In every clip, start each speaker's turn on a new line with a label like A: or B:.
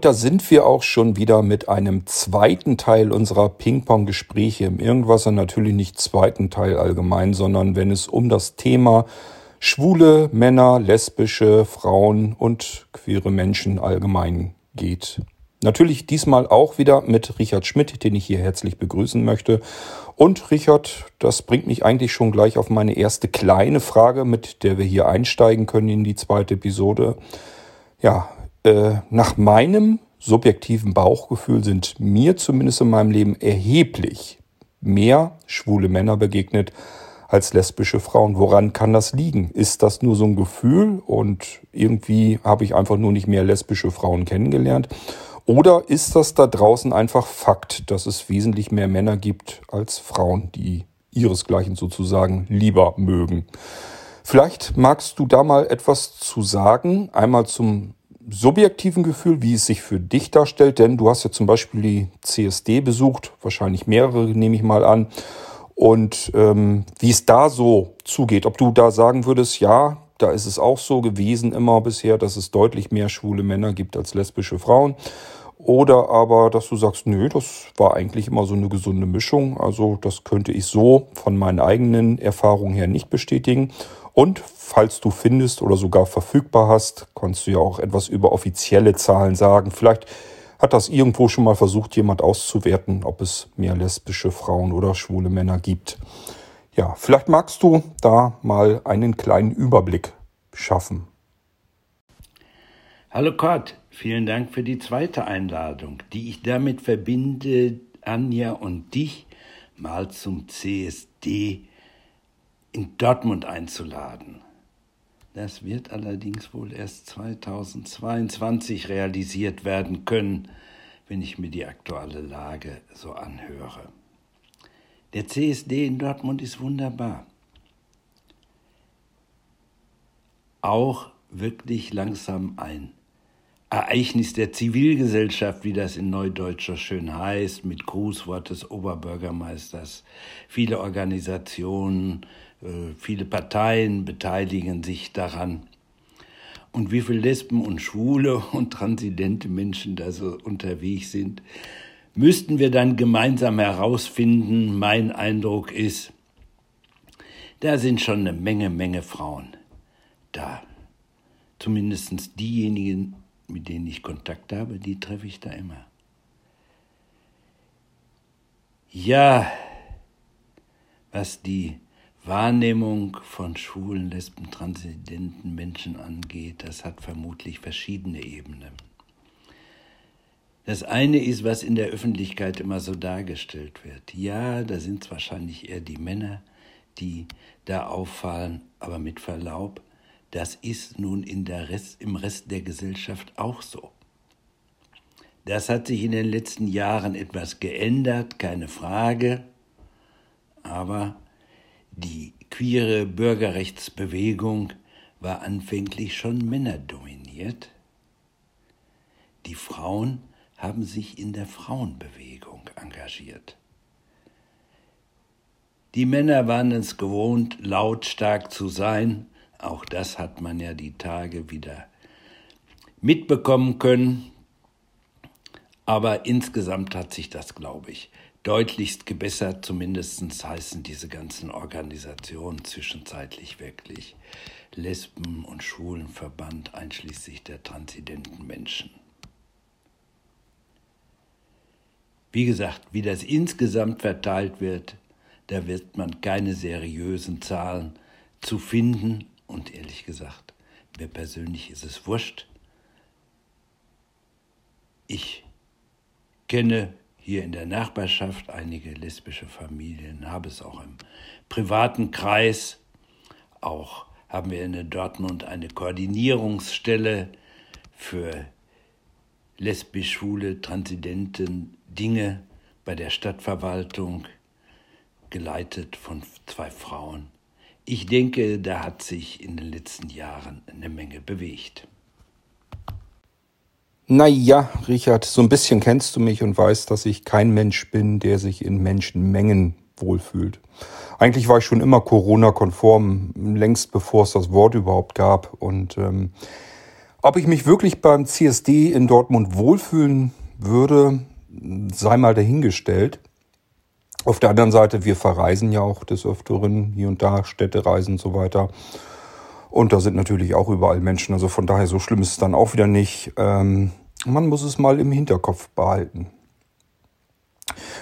A: Und da sind wir auch schon wieder mit einem zweiten Teil unserer Ping-Pong-Gespräche im Irgendwasser. Natürlich nicht zweiten Teil allgemein, sondern wenn es um das Thema schwule Männer, lesbische Frauen und queere Menschen allgemein geht. Natürlich diesmal auch wieder mit Richard Schmidt, den ich hier herzlich begrüßen möchte. Und Richard, das bringt mich eigentlich schon gleich auf meine erste kleine Frage, mit der wir hier einsteigen können in die zweite Episode. Ja, äh, nach meinem subjektiven Bauchgefühl sind mir zumindest in meinem Leben erheblich mehr schwule Männer begegnet als lesbische Frauen. Woran kann das liegen? Ist das nur so ein Gefühl und irgendwie habe ich einfach nur nicht mehr lesbische Frauen kennengelernt? Oder ist das da draußen einfach Fakt, dass es wesentlich mehr Männer gibt als Frauen, die ihresgleichen sozusagen lieber mögen? Vielleicht magst du da mal etwas zu sagen. Einmal zum subjektiven Gefühl, wie es sich für dich darstellt, denn du hast ja zum Beispiel die CSD besucht, wahrscheinlich mehrere nehme ich mal an. Und ähm, wie es da so zugeht, ob du da sagen würdest, ja, da ist es auch so gewesen immer bisher, dass es deutlich mehr schwule Männer gibt als lesbische Frauen. Oder aber, dass du sagst, nö, das war eigentlich immer so eine gesunde Mischung. Also das könnte ich so von meinen eigenen Erfahrungen her nicht bestätigen. Und falls du findest oder sogar verfügbar hast, kannst du ja auch etwas über offizielle Zahlen sagen. Vielleicht hat das irgendwo schon mal versucht, jemand auszuwerten, ob es mehr lesbische Frauen oder schwule Männer gibt. Ja, vielleicht magst du da mal einen kleinen Überblick schaffen.
B: Hallo Kurt, Vielen Dank für die zweite Einladung, die ich damit verbinde, Anja und dich mal zum CSD in Dortmund einzuladen. Das wird allerdings wohl erst 2022 realisiert werden können, wenn ich mir die aktuelle Lage so anhöre. Der CSD in Dortmund ist wunderbar. Auch wirklich langsam ein Ereignis der Zivilgesellschaft, wie das in Neudeutscher schön heißt, mit Grußwort des Oberbürgermeisters. Viele Organisationen, viele Parteien beteiligen sich daran. Und wie viele Lesben und Schwule und transidente Menschen da so unterwegs sind, müssten wir dann gemeinsam herausfinden. Mein Eindruck ist, da sind schon eine Menge, Menge Frauen da. Zumindest diejenigen, mit denen ich Kontakt habe, die treffe ich da immer. Ja, was die Wahrnehmung von schwulen, lesben, transzendenten Menschen angeht, das hat vermutlich verschiedene Ebenen. Das eine ist, was in der Öffentlichkeit immer so dargestellt wird. Ja, da sind es wahrscheinlich eher die Männer, die da auffallen, aber mit Verlaub, das ist nun Rest, im Rest der Gesellschaft auch so. Das hat sich in den letzten Jahren etwas geändert, keine Frage, aber die queere Bürgerrechtsbewegung war anfänglich schon männerdominiert. Die Frauen haben sich in der Frauenbewegung engagiert. Die Männer waren es gewohnt, lautstark zu sein auch das hat man ja die Tage wieder mitbekommen können. Aber insgesamt hat sich das, glaube ich, deutlichst gebessert. Zumindest heißen diese ganzen Organisationen zwischenzeitlich wirklich Lesben- und Schwulenverband, einschließlich der transidenten Menschen. Wie gesagt, wie das insgesamt verteilt wird, da wird man keine seriösen Zahlen zu finden, und ehrlich gesagt, mir persönlich ist es wurscht. Ich kenne hier in der Nachbarschaft einige lesbische Familien, habe es auch im privaten Kreis. Auch haben wir in Dortmund eine Koordinierungsstelle für lesbisch-schwule, transidenten Dinge bei der Stadtverwaltung, geleitet von zwei Frauen. Ich denke, da hat sich in den letzten Jahren eine Menge bewegt.
A: Naja, Richard, so ein bisschen kennst du mich und weißt, dass ich kein Mensch bin, der sich in Menschenmengen wohlfühlt. Eigentlich war ich schon immer Corona-konform, längst bevor es das Wort überhaupt gab. Und ähm, Ob ich mich wirklich beim CSD in Dortmund wohlfühlen würde, sei mal dahingestellt. Auf der anderen Seite, wir verreisen ja auch des Öfteren hier und da, Städtereisen und so weiter. Und da sind natürlich auch überall Menschen. Also von daher, so schlimm ist es dann auch wieder nicht. Ähm, man muss es mal im Hinterkopf behalten.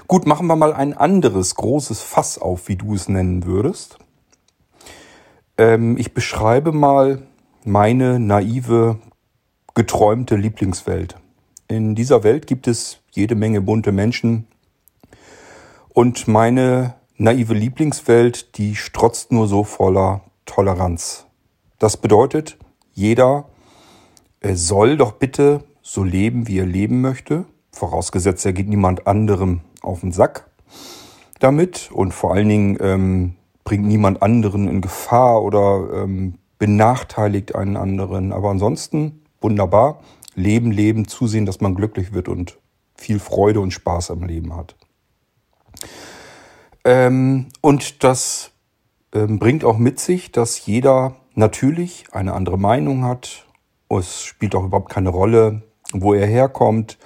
A: Gut, machen wir mal ein anderes großes Fass auf, wie du es nennen würdest. Ähm, ich beschreibe mal meine naive, geträumte Lieblingswelt. In dieser Welt gibt es jede Menge bunte Menschen. Und meine naive Lieblingswelt, die strotzt nur so voller Toleranz. Das bedeutet, jeder soll doch bitte so leben, wie er leben möchte. Vorausgesetzt, er geht niemand anderem auf den Sack damit und vor allen Dingen ähm, bringt niemand anderen in Gefahr oder ähm, benachteiligt einen anderen. Aber ansonsten wunderbar. Leben, leben, zusehen, dass man glücklich wird und viel Freude und Spaß am Leben hat. Ähm, und das ähm, bringt auch mit sich, dass jeder natürlich eine andere Meinung hat. Es spielt auch überhaupt keine Rolle, wo er herkommt,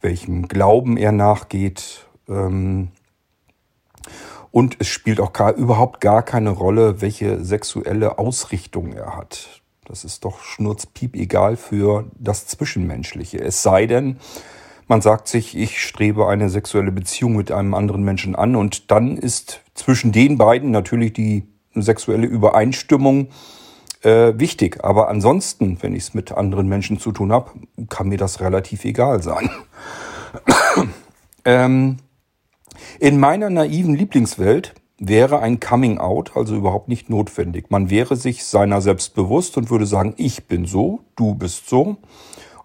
A: welchem Glauben er nachgeht. Ähm, und es spielt auch gar, überhaupt gar keine Rolle, welche sexuelle Ausrichtung er hat. Das ist doch schnurzpiep egal für das Zwischenmenschliche. Es sei denn, man sagt sich, ich strebe eine sexuelle Beziehung mit einem anderen Menschen an und dann ist zwischen den beiden natürlich die sexuelle Übereinstimmung äh, wichtig. Aber ansonsten, wenn ich es mit anderen Menschen zu tun habe, kann mir das relativ egal sein. ähm, in meiner naiven Lieblingswelt wäre ein Coming Out also überhaupt nicht notwendig. Man wäre sich seiner selbst bewusst und würde sagen, ich bin so, du bist so.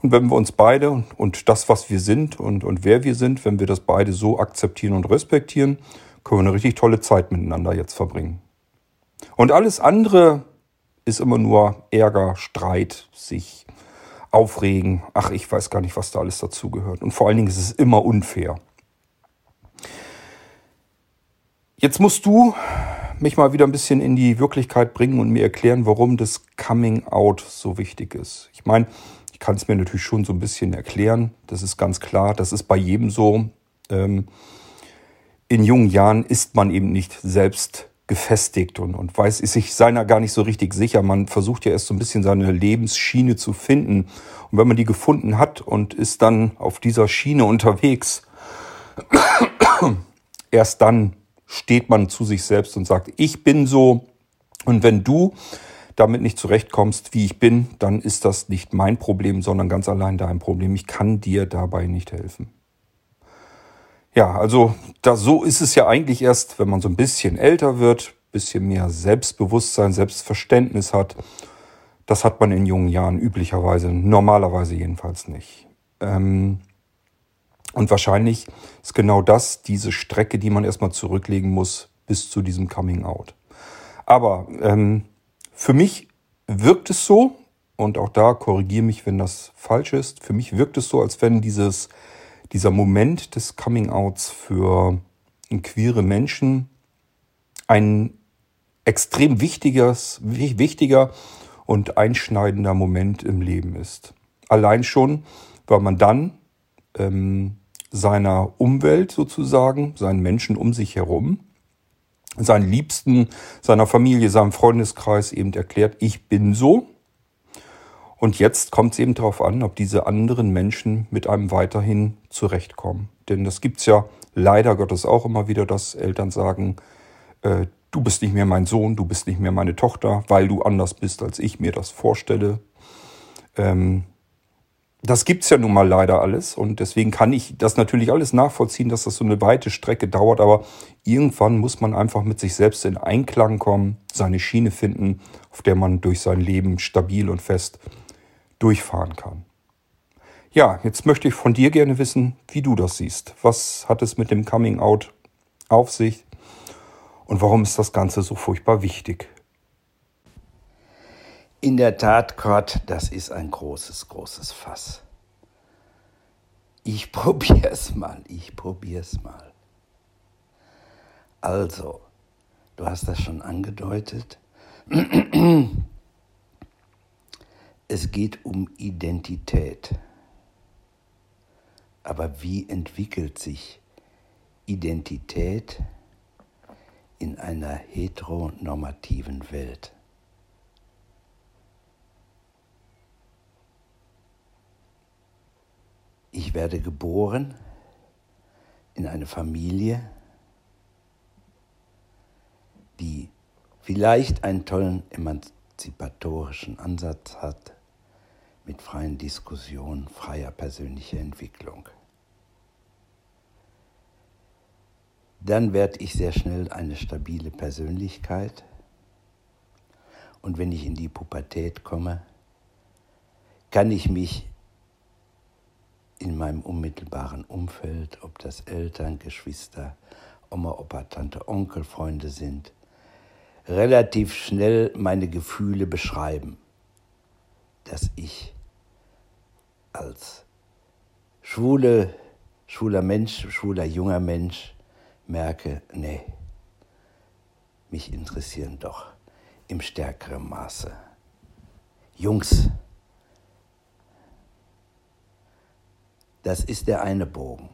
A: Und wenn wir uns beide und das, was wir sind und, und wer wir sind, wenn wir das beide so akzeptieren und respektieren, können wir eine richtig tolle Zeit miteinander jetzt verbringen. Und alles andere ist immer nur Ärger, Streit, sich aufregen. Ach, ich weiß gar nicht, was da alles dazugehört. Und vor allen Dingen ist es immer unfair. Jetzt musst du mich mal wieder ein bisschen in die Wirklichkeit bringen und mir erklären, warum das Coming Out so wichtig ist. Ich meine, ich kann es mir natürlich schon so ein bisschen erklären. Das ist ganz klar. Das ist bei jedem so. Ähm, in jungen Jahren ist man eben nicht selbst gefestigt und, und weiß, ist sich seiner gar nicht so richtig sicher. Man versucht ja erst so ein bisschen seine Lebensschiene zu finden. Und wenn man die gefunden hat und ist dann auf dieser Schiene unterwegs, erst dann steht man zu sich selbst und sagt, ich bin so. Und wenn du damit nicht zurechtkommst, wie ich bin, dann ist das nicht mein Problem, sondern ganz allein dein Problem. Ich kann dir dabei nicht helfen. Ja, also da, so ist es ja eigentlich erst, wenn man so ein bisschen älter wird, bisschen mehr Selbstbewusstsein, Selbstverständnis hat. Das hat man in jungen Jahren üblicherweise, normalerweise jedenfalls nicht. Ähm, und wahrscheinlich ist genau das diese Strecke, die man erstmal zurücklegen muss bis zu diesem Coming Out. Aber ähm, für mich wirkt es so, und auch da korrigiere mich, wenn das falsch ist, für mich wirkt es so, als wenn dieses dieser Moment des Coming-outs für queere Menschen ein extrem wichtiges, wichtiger und einschneidender Moment im Leben ist. Allein schon, weil man dann ähm, seiner Umwelt sozusagen, seinen Menschen um sich herum, seinen Liebsten, seiner Familie, seinem Freundeskreis eben erklärt, ich bin so und jetzt kommt es eben darauf an, ob diese anderen Menschen mit einem weiterhin zurechtkommen. Denn das gibt's ja leider Gottes auch immer wieder, dass Eltern sagen, äh, du bist nicht mehr mein Sohn, du bist nicht mehr meine Tochter, weil du anders bist, als ich mir das vorstelle. Ähm, das gibt's ja nun mal leider alles und deswegen kann ich das natürlich alles nachvollziehen, dass das so eine weite Strecke dauert, aber irgendwann muss man einfach mit sich selbst in Einklang kommen, seine Schiene finden, auf der man durch sein Leben stabil und fest durchfahren kann. Ja, jetzt möchte ich von dir gerne wissen, wie du das siehst. Was hat es mit dem Coming Out auf sich und warum ist das Ganze so furchtbar wichtig?
B: In der Tat, Gott, das ist ein großes, großes Fass. Ich probier's mal, ich probier's mal. Also, du hast das schon angedeutet. Es geht um Identität. Aber wie entwickelt sich Identität in einer heteronormativen Welt? Ich werde geboren in eine Familie, die vielleicht einen tollen emanzipatorischen Ansatz hat mit freien Diskussionen, freier persönlicher Entwicklung. Dann werde ich sehr schnell eine stabile Persönlichkeit und wenn ich in die Pubertät komme, kann ich mich in meinem unmittelbaren Umfeld, ob das Eltern, Geschwister, Oma, Opa, Tante, Onkel, Freunde sind, relativ schnell meine Gefühle beschreiben, dass ich als schwule, schwuler Mensch, schwuler junger Mensch merke, nee, mich interessieren doch im stärkeren Maße Jungs. Das ist der eine Bogen.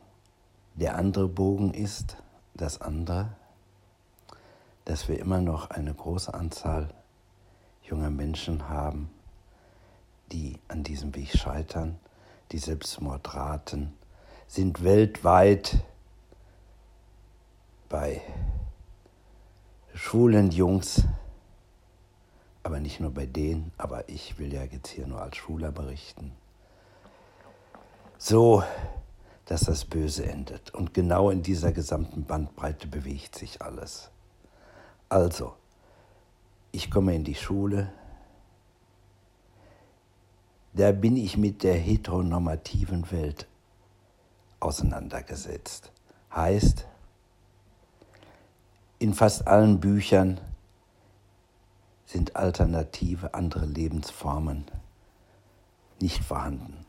B: Der andere Bogen ist das andere, dass wir immer noch eine große Anzahl junger Menschen haben, die an diesem Weg scheitern. Die Selbstmordraten sind weltweit bei schwulen Jungs, aber nicht nur bei denen, aber ich will ja jetzt hier nur als Schwuler berichten, so, dass das Böse endet. Und genau in dieser gesamten Bandbreite bewegt sich alles. Also, ich komme in die Schule, da bin ich mit der heteronormativen Welt auseinandergesetzt. Heißt, in fast allen Büchern sind alternative, andere Lebensformen nicht vorhanden.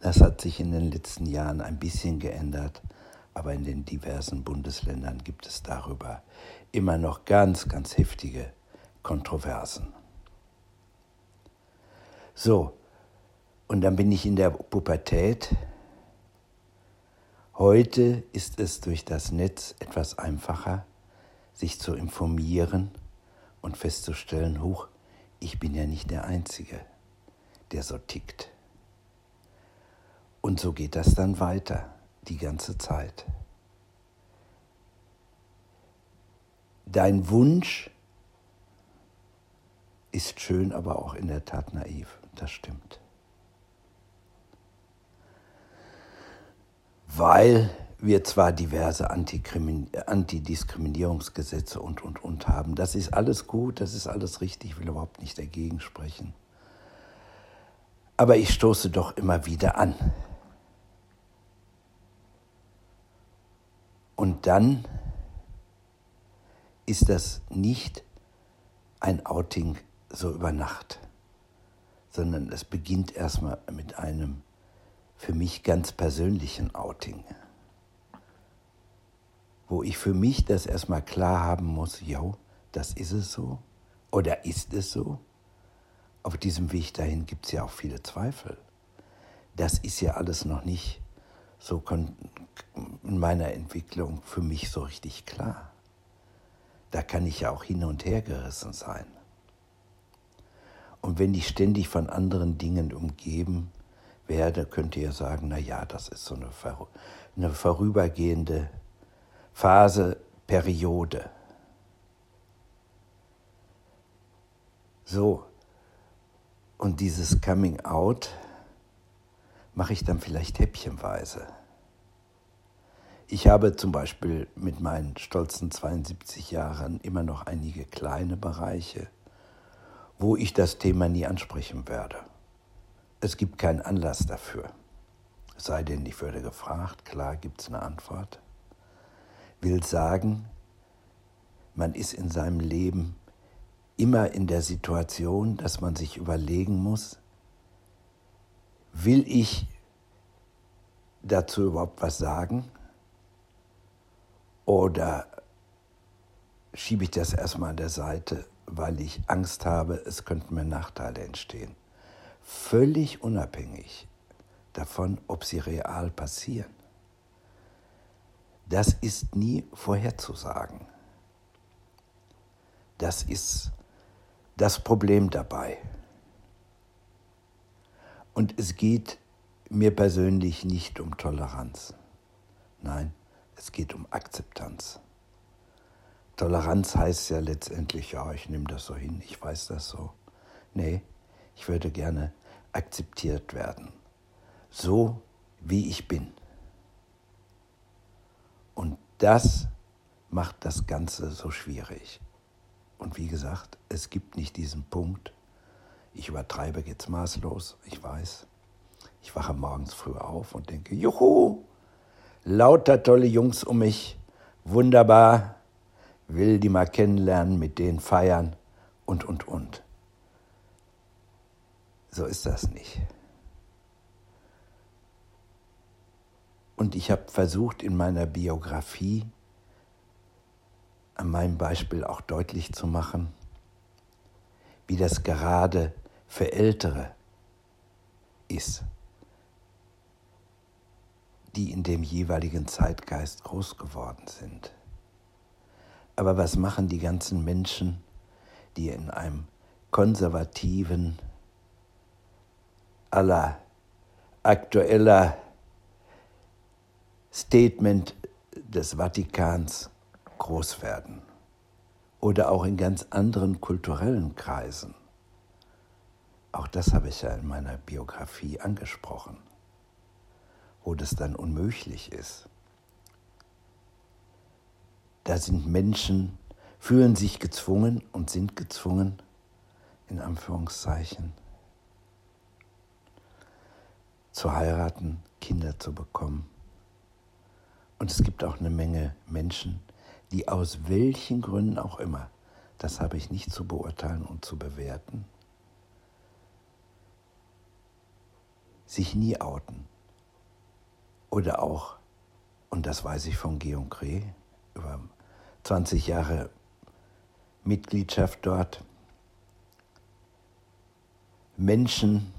B: Das hat sich in den letzten Jahren ein bisschen geändert, aber in den diversen Bundesländern gibt es darüber immer noch ganz, ganz heftige Kontroversen. So, und dann bin ich in der Pubertät. Heute ist es durch das Netz etwas einfacher, sich zu informieren und festzustellen, huch, ich bin ja nicht der Einzige, der so tickt. Und so geht das dann weiter, die ganze Zeit. Dein Wunsch ist schön, aber auch in der Tat naiv. Das stimmt. Weil wir zwar diverse Antidiskriminierungsgesetze und, und, und haben. Das ist alles gut, das ist alles richtig, ich will überhaupt nicht dagegen sprechen. Aber ich stoße doch immer wieder an. Und dann ist das nicht ein Outing so über Nacht, sondern es beginnt erstmal mit einem für mich ganz persönlichen Outing, wo ich für mich das erstmal klar haben muss, jo, das ist es so oder ist es so? Auf diesem Weg dahin gibt es ja auch viele Zweifel. Das ist ja alles noch nicht so in meiner Entwicklung für mich so richtig klar. Da kann ich ja auch hin und her gerissen sein. Und wenn ich ständig von anderen Dingen umgeben werde, könnt ihr sagen, na ja, das ist so eine, vorübergehende Phase, Periode. So, und dieses Coming Out mache ich dann vielleicht häppchenweise. Ich habe zum Beispiel mit meinen stolzen 72 Jahren immer noch einige kleine Bereiche, wo ich das Thema nie ansprechen werde. Es gibt keinen Anlass dafür. Es sei denn, ich würde gefragt, klar gibt es eine Antwort. Will sagen, man ist in seinem Leben immer in der Situation, dass man sich überlegen muss, Will ich dazu überhaupt was sagen? Oder schiebe ich das erstmal an der Seite, weil ich Angst habe, es könnten mir Nachteile entstehen? Völlig unabhängig davon, ob sie real passieren. Das ist nie vorherzusagen. Das ist das Problem dabei. Und es geht mir persönlich nicht um Toleranz. Nein, es geht um Akzeptanz. Toleranz heißt ja letztendlich, ja, ich nehme das so hin, ich weiß das so. Nee, ich würde gerne akzeptiert werden, so wie ich bin. Und das macht das Ganze so schwierig. Und wie gesagt, es gibt nicht diesen Punkt, ich übertreibe jetzt maßlos, ich weiß. Ich wache morgens früh auf und denke, juhu, lauter tolle Jungs um mich, wunderbar, will die mal kennenlernen, mit denen feiern und, und, und. So ist das nicht. Und ich habe versucht in meiner Biografie an meinem Beispiel auch deutlich zu machen, wie das gerade für Ältere ist, die in dem jeweiligen Zeitgeist groß geworden sind. Aber was machen die ganzen Menschen, die in einem konservativen, aller aktueller Statement des Vatikans groß werden oder auch in ganz anderen kulturellen Kreisen. Auch das habe ich ja in meiner Biografie angesprochen, wo das dann unmöglich ist. Da sind Menschen, fühlen sich gezwungen und sind gezwungen, in Anführungszeichen, zu heiraten, Kinder zu bekommen. Und es gibt auch eine Menge Menschen, die aus welchen Gründen auch immer, das habe ich nicht zu beurteilen und zu bewerten, sich nie outen. Oder auch, und das weiß ich von Georg Kreh, über 20 Jahre Mitgliedschaft dort, Menschen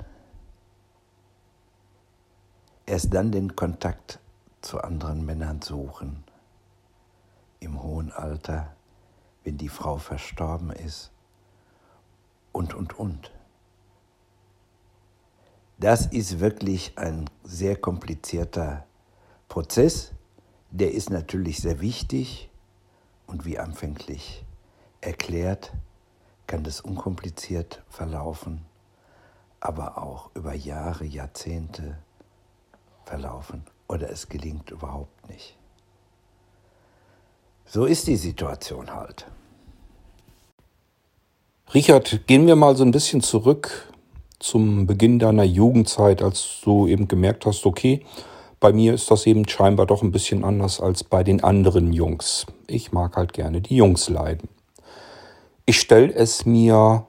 B: erst dann den Kontakt zu anderen Männern suchen, im hohen Alter, wenn die Frau verstorben ist und, und, und. Das ist wirklich ein sehr komplizierter Prozess. Der ist natürlich sehr wichtig und wie anfänglich erklärt, kann das unkompliziert verlaufen, aber auch über Jahre, Jahrzehnte verlaufen oder es gelingt überhaupt nicht. So ist die Situation halt.
A: Richard, gehen wir mal so ein bisschen zurück zum Beginn deiner Jugendzeit, als du eben gemerkt hast, okay, bei mir ist das eben scheinbar doch ein bisschen anders als bei den anderen Jungs. Ich mag halt gerne die Jungs leiden. Ich stelle es mir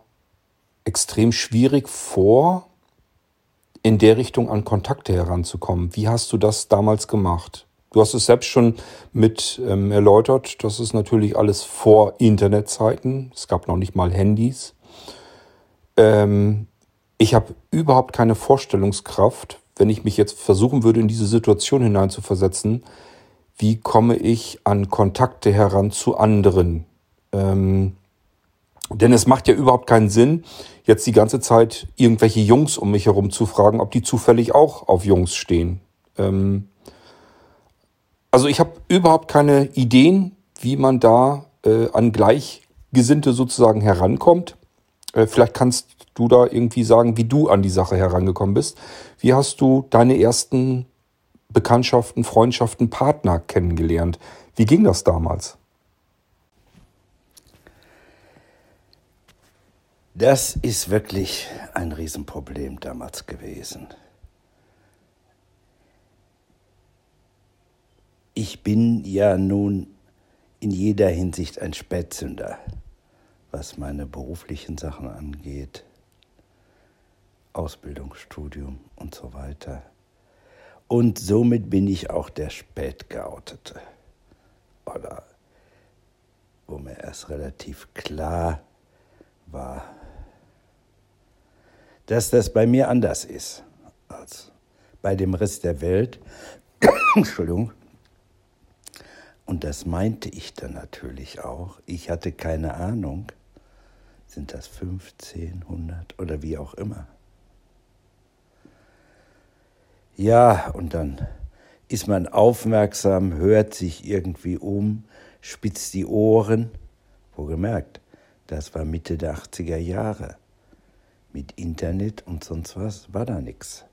A: extrem schwierig vor, in der Richtung an Kontakte heranzukommen. Wie hast du das damals gemacht? Du hast es selbst schon mit ähm, erläutert. Das ist natürlich alles vor Internetzeiten. Es gab noch nicht mal Handys. Ähm, ich habe überhaupt keine Vorstellungskraft, wenn ich mich jetzt versuchen würde, in diese Situation hineinzuversetzen. Wie komme ich an Kontakte heran zu anderen? Ähm, denn es macht ja überhaupt keinen Sinn, jetzt die ganze Zeit irgendwelche Jungs um mich herum zu fragen, ob die zufällig auch auf Jungs stehen. Ähm, also ich habe überhaupt keine Ideen, wie man da äh, an Gleichgesinnte sozusagen herankommt. Äh, vielleicht kannst du da irgendwie sagen, wie du an die Sache herangekommen bist. Wie hast du deine ersten Bekanntschaften, Freundschaften, Partner kennengelernt? Wie ging das damals?
B: Das ist wirklich ein Riesenproblem damals gewesen. Ich bin ja nun in jeder Hinsicht ein Spätzünder, was meine beruflichen Sachen angeht, Ausbildung, Studium und so weiter. Und somit bin ich auch der Spätgeoutete. Oder wo mir erst relativ klar war, dass das bei mir anders ist als bei dem Rest der Welt. Entschuldigung. Und das meinte ich dann natürlich auch. Ich hatte keine Ahnung, sind das 15, 100 oder wie auch immer. Ja, und dann ist man aufmerksam, hört sich irgendwie um, spitzt die Ohren. Wo gemerkt, das war Mitte der 80er Jahre. Mit Internet und sonst was war da nichts.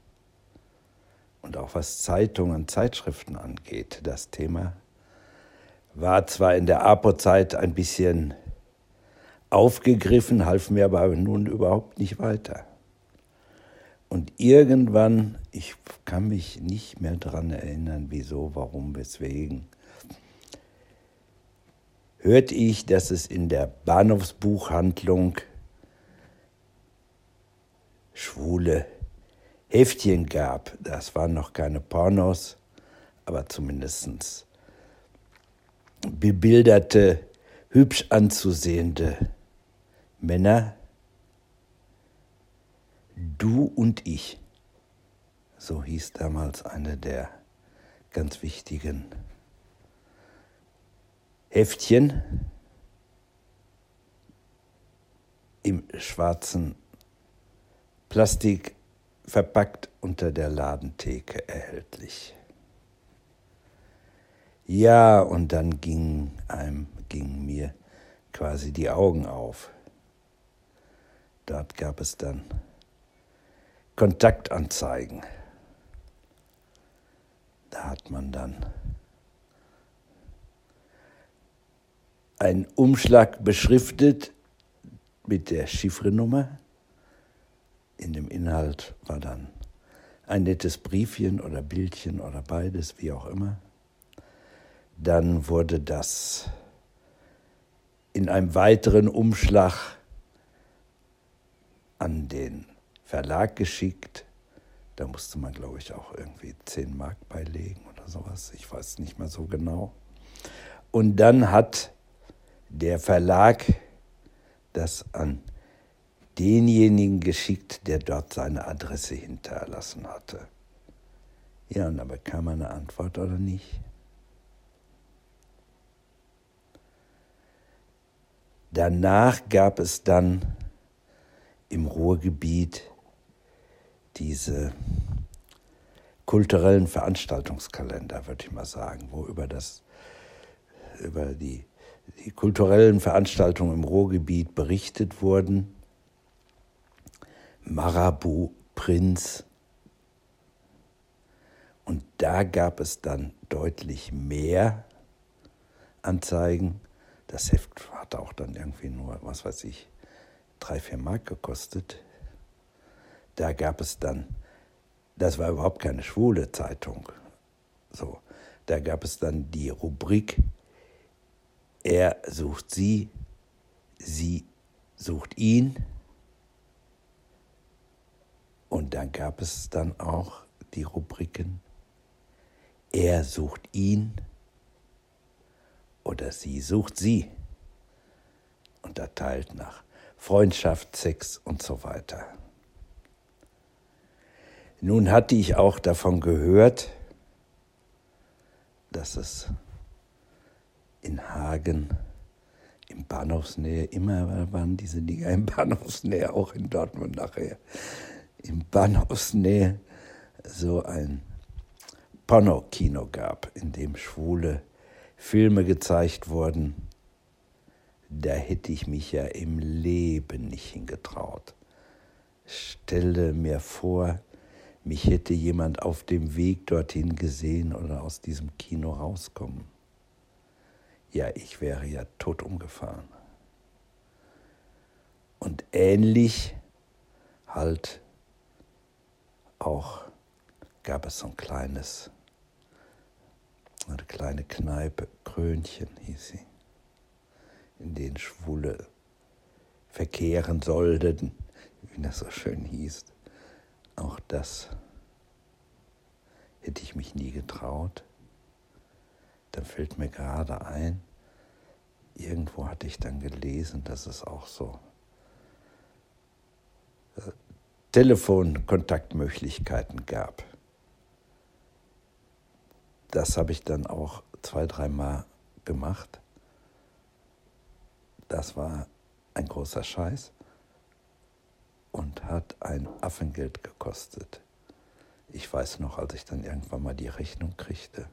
B: Und auch was Zeitungen, Zeitschriften angeht, das Thema war zwar in der APO-Zeit ein bisschen aufgegriffen, half mir aber nun überhaupt nicht weiter. Und irgendwann, ich kann mich nicht mehr daran erinnern, wieso, warum, weswegen, hörte ich, dass es in der Bahnhofsbuchhandlung schwule Heftchen gab. Das waren noch keine Pornos, aber zumindest bebilderte, hübsch anzusehende Männer, Du und ich. So hieß damals eine der ganz wichtigen Heftchen im schwarzen Plastik verpackt unter der Ladentheke erhältlich. Ja, und dann ging einem, gingen mir quasi die Augen auf. Dort gab es dann Kontaktanzeigen. Da hat man dann einen Umschlag beschriftet mit der Chiffrenummer. In dem Inhalt war dann ein nettes Briefchen oder Bildchen oder beides, wie auch immer. Dann wurde das in einem weiteren Umschlag an den Verlag geschickt. Da musste man, glaube ich, auch irgendwie 10 Mark beilegen oder sowas. Ich weiß nicht mehr so genau. Und dann hat der Verlag das an denjenigen geschickt, der dort seine Adresse hinterlassen hatte. Ja, und da bekam eine Antwort oder nicht. Danach gab es dann im Ruhrgebiet diese kulturellen Veranstaltungskalender, würde ich mal sagen, wo über das über die, die kulturellen Veranstaltungen im Ruhrgebiet berichtet wurden. Marabu, Prinz. Und da gab es dann deutlich mehr Anzeigen das Heft hat auch dann irgendwie nur, was weiß ich, drei, vier Mark gekostet. Da gab es dann, das war überhaupt keine schwule Zeitung. So, da gab es dann die Rubrik Er sucht sie, sie sucht ihn. Und dann gab es dann auch die Rubriken Er sucht ihn oder sie sucht sie. Unterteilt nach Freundschaft, Sex und so weiter. Nun hatte ich auch davon gehört, dass es in Hagen in Bahnhofsnähe, immer waren diese Dinger in Bahnhofsnähe, auch in Dortmund nachher, in Bahnhofsnähe so ein Porno-Kino gab, in dem Schwule Filme gezeigt wurden, da hätte ich mich ja im Leben nicht hingetraut. Stelle mir vor, mich hätte jemand auf dem Weg dorthin gesehen oder aus diesem Kino rauskommen. Ja, ich wäre ja tot umgefahren. Und ähnlich halt auch gab es so ein kleines eine kleine Kneipe, Krönchen hieß sie, in denen Schwule verkehren sollten, wie das so schön hieß. Auch das hätte ich mich nie getraut. Dann fällt mir gerade ein, irgendwo hatte ich dann gelesen, dass es auch so äh, Telefonkontaktmöglichkeiten gab. Das habe ich dann auch zwei, dreimal gemacht. Das war ein großer Scheiß und hat ein Affengeld gekostet. Ich weiß noch, als ich dann irgendwann mal die Rechnung kriegte,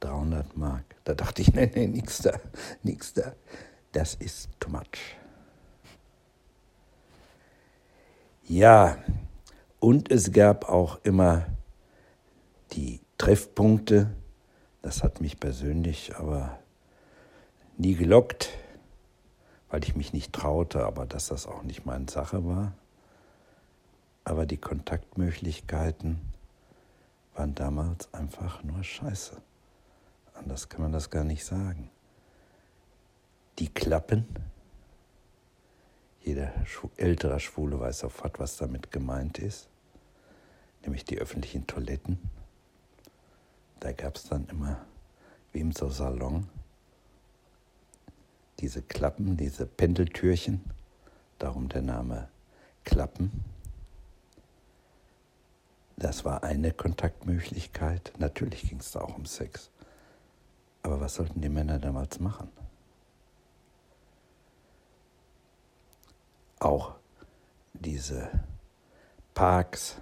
B: 300 Mark. Da dachte ich, nee, nee, nix da, nix da. Das ist too much. Ja, und es gab auch immer die Treffpunkte. Das hat mich persönlich aber nie gelockt, weil ich mich nicht traute, aber dass das auch nicht meine Sache war. Aber die Kontaktmöglichkeiten waren damals einfach nur scheiße. Anders kann man das gar nicht sagen. Die Klappen, jeder ältere Schwule weiß sofort, was damit gemeint ist, nämlich die öffentlichen Toiletten. Da gab es dann immer, wie im so Salon, diese Klappen, diese Pendeltürchen, darum der Name Klappen. Das war eine Kontaktmöglichkeit. Natürlich ging es da auch um Sex. Aber was sollten die Männer damals machen? Auch diese Parks,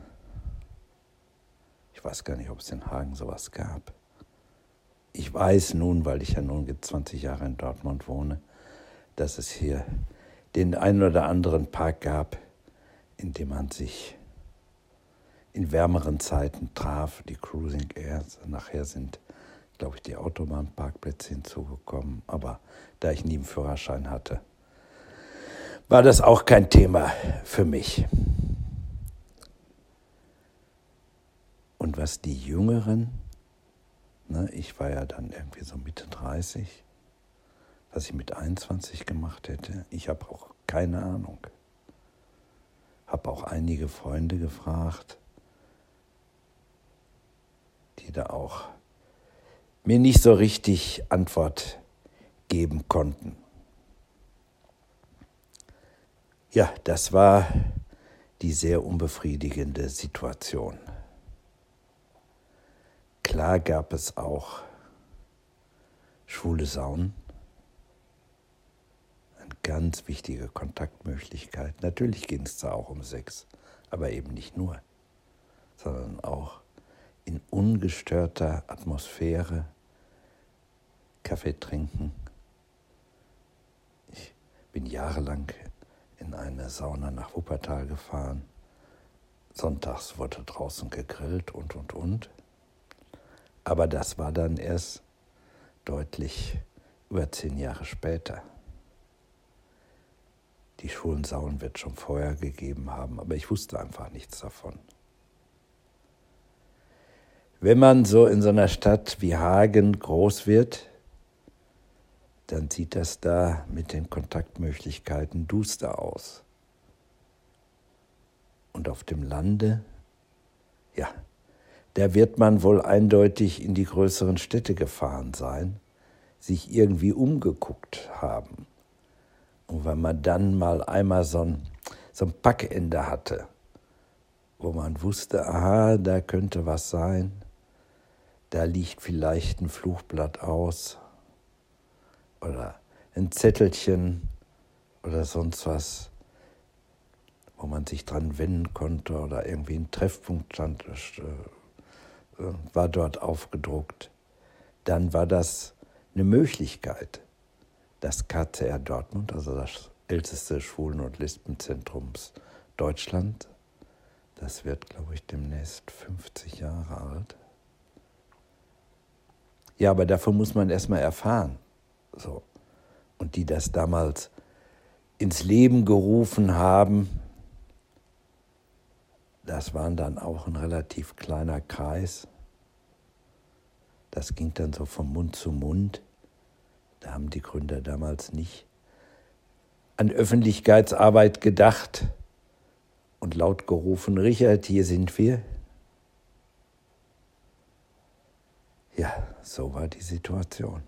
B: ich weiß gar nicht, ob es in Hagen sowas gab. Ich weiß nun, weil ich ja nun 20 Jahre in Dortmund wohne, dass es hier den einen oder anderen Park gab, in dem man sich in wärmeren Zeiten traf, die Cruising Airs. Nachher sind glaube ich, die Autobahnparkplätze hinzugekommen. Aber da ich nie einen Führerschein hatte, war das auch kein Thema für mich. Und was die Jüngeren, ne, ich war ja dann irgendwie so Mitte 30, was ich mit 21 gemacht hätte, ich habe auch keine Ahnung. Habe auch einige Freunde gefragt, die da auch mir nicht so richtig Antwort geben konnten. Ja, das war die sehr unbefriedigende Situation. Klar gab es auch schwule Saunen, eine ganz wichtige Kontaktmöglichkeit. Natürlich ging es da auch um Sex, aber eben nicht nur, sondern auch in ungestörter Atmosphäre Kaffee trinken. Ich bin jahrelang in eine Sauna nach Wuppertal gefahren. Sonntags wurde draußen gegrillt und, und, und. Aber das war dann erst deutlich über zehn Jahre später. Die schwulen wird schon vorher gegeben haben, aber ich wusste einfach nichts davon. Wenn man so in so einer Stadt wie Hagen groß wird, dann sieht das da mit den Kontaktmöglichkeiten duster aus. Und auf dem Lande, ja, da wird man wohl eindeutig in die größeren Städte gefahren sein, sich irgendwie umgeguckt haben. Und wenn man dann mal einmal so ein, so ein Packende hatte, wo man wusste, aha, da könnte was sein, da liegt vielleicht ein Fluchblatt aus, oder ein Zettelchen oder sonst was, wo man sich dran wenden konnte oder irgendwie ein Treffpunkt stand, äh, war dort aufgedruckt. Dann war das eine Möglichkeit. Das KCR Dortmund, also das älteste Schwulen- und Lesbenzentrums Deutschland, das wird, glaube ich, demnächst 50 Jahre alt. Ja, aber davon muss man erstmal erfahren. So. Und die das damals ins Leben gerufen haben, das waren dann auch ein relativ kleiner Kreis. Das ging dann so von Mund zu Mund. Da haben die Gründer damals nicht an Öffentlichkeitsarbeit gedacht und laut gerufen, Richard, hier sind wir. Ja, so war die Situation.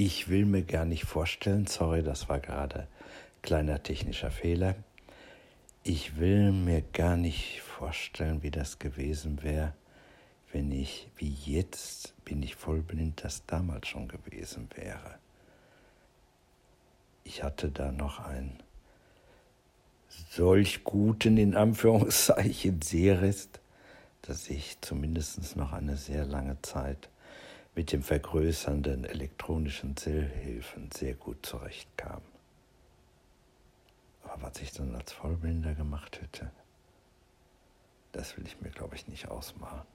B: Ich will mir gar nicht vorstellen, sorry, das war gerade kleiner technischer Fehler. Ich will mir gar nicht vorstellen, wie das gewesen wäre, wenn ich, wie jetzt bin ich vollblind, das damals schon gewesen wäre. Ich hatte da noch einen solch guten, in Anführungszeichen, Sehrest, dass ich zumindest noch eine sehr lange Zeit mit dem vergrößernden elektronischen Zellhilfen sehr gut zurechtkam. Aber was ich dann als Vollblinder gemacht hätte, das will ich mir, glaube ich, nicht ausmalen.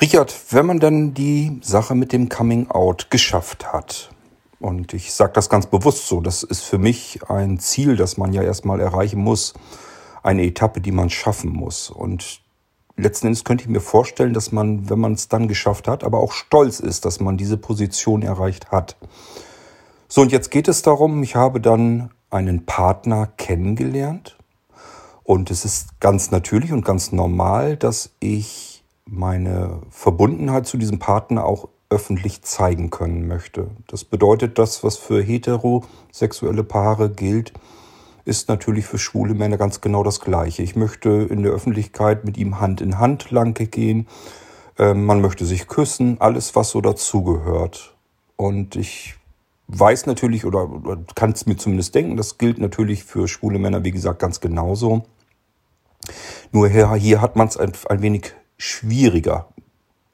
A: Richard, wenn man dann die Sache mit dem Coming Out geschafft hat, und ich sage das ganz bewusst so, das ist für mich ein Ziel, das man ja erstmal erreichen muss, eine Etappe, die man schaffen muss. Und letzten Endes könnte ich mir vorstellen, dass man, wenn man es dann geschafft hat, aber auch stolz ist, dass man diese Position erreicht hat. So, und jetzt geht es darum, ich habe dann einen Partner kennengelernt. Und es ist ganz natürlich und ganz normal, dass ich meine Verbundenheit zu diesem Partner auch öffentlich zeigen können möchte. Das bedeutet, das, was für heterosexuelle Paare gilt, ist natürlich für schwule Männer ganz genau das Gleiche. Ich möchte in der Öffentlichkeit mit ihm Hand in Hand lang gehen. Ähm, man möchte sich küssen, alles, was so dazugehört. Und ich weiß natürlich oder, oder kann es mir zumindest denken, das gilt natürlich für schwule Männer, wie gesagt, ganz genauso. Nur hier, hier hat man es ein, ein wenig schwieriger,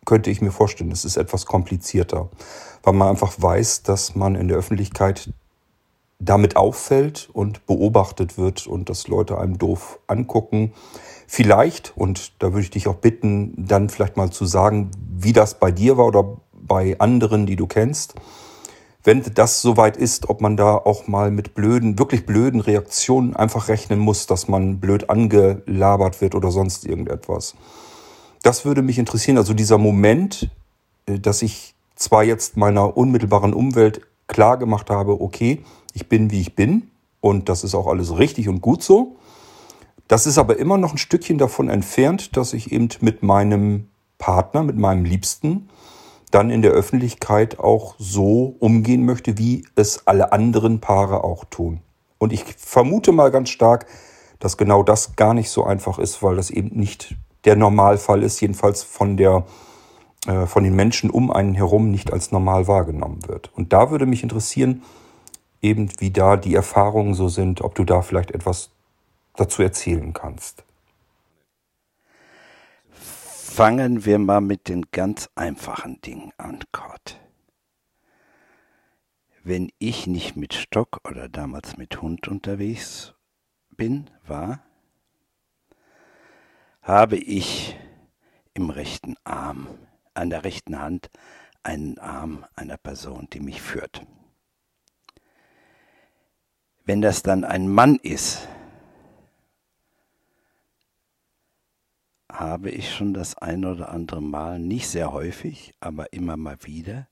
A: könnte ich mir vorstellen. Es ist etwas komplizierter, weil man einfach weiß, dass man in der Öffentlichkeit damit auffällt und beobachtet wird und dass Leute einem doof angucken. Vielleicht, und da würde ich dich auch bitten, dann vielleicht mal zu sagen, wie das bei dir war oder bei anderen, die du kennst. Wenn das soweit ist, ob man da auch mal mit blöden, wirklich blöden Reaktionen einfach rechnen muss, dass man blöd angelabert wird oder sonst irgendetwas. Das würde mich interessieren. Also dieser Moment, äh, dass ich zwar jetzt meiner unmittelbaren Umwelt klar gemacht habe, okay, ich bin wie ich bin und das ist auch alles richtig und gut so. Das ist aber immer noch ein Stückchen davon entfernt, dass ich eben mit meinem Partner, mit meinem Liebsten, dann in der Öffentlichkeit auch so umgehen möchte, wie es alle anderen Paare auch tun. Und ich vermute mal ganz stark, dass genau das gar nicht so einfach ist, weil das eben nicht der Normalfall ist, jedenfalls von der von den Menschen um einen herum nicht als normal wahrgenommen wird. Und da würde mich interessieren, eben wie da die Erfahrungen so sind, ob du da vielleicht etwas dazu erzählen kannst.
B: Fangen wir mal mit den ganz einfachen Dingen an, Kurt. Wenn ich nicht mit Stock oder damals mit Hund unterwegs bin, war, habe ich im rechten Arm, an der rechten Hand, einen Arm einer Person, die mich führt. Wenn das dann ein Mann ist, habe ich schon das ein oder andere Mal, nicht sehr häufig, aber immer mal wieder,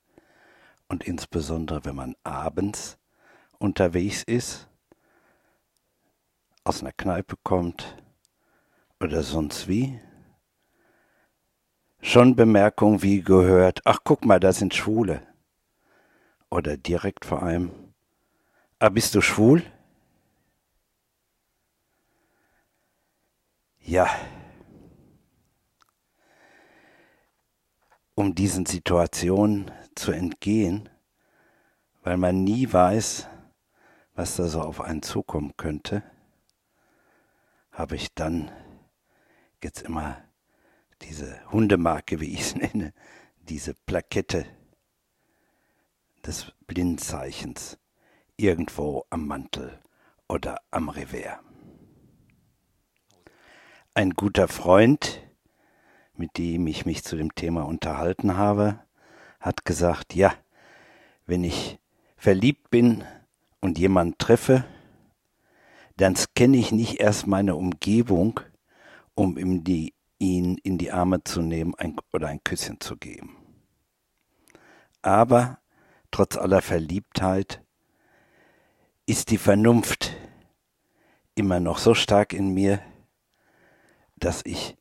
B: und insbesondere wenn man abends unterwegs ist, aus einer Kneipe kommt oder sonst wie, schon Bemerkungen wie gehört, ach guck mal, da sind Schwule. Oder direkt vor allem, Ah, bist du schwul? Ja. Um diesen Situationen zu entgehen, weil man nie weiß, was da so auf einen zukommen könnte, habe ich dann jetzt immer diese Hundemarke, wie ich es nenne, diese Plakette des Blindzeichens irgendwo am Mantel oder am Revers. Ein guter Freund, mit dem ich mich zu dem Thema unterhalten habe, hat gesagt, ja, wenn ich verliebt bin und jemand treffe, dann scanne ich nicht erst meine Umgebung, um ihm die, ihn in die Arme zu nehmen ein, oder ein Küsschen zu geben. Aber trotz aller Verliebtheit ist die Vernunft immer noch so stark in mir, dass ich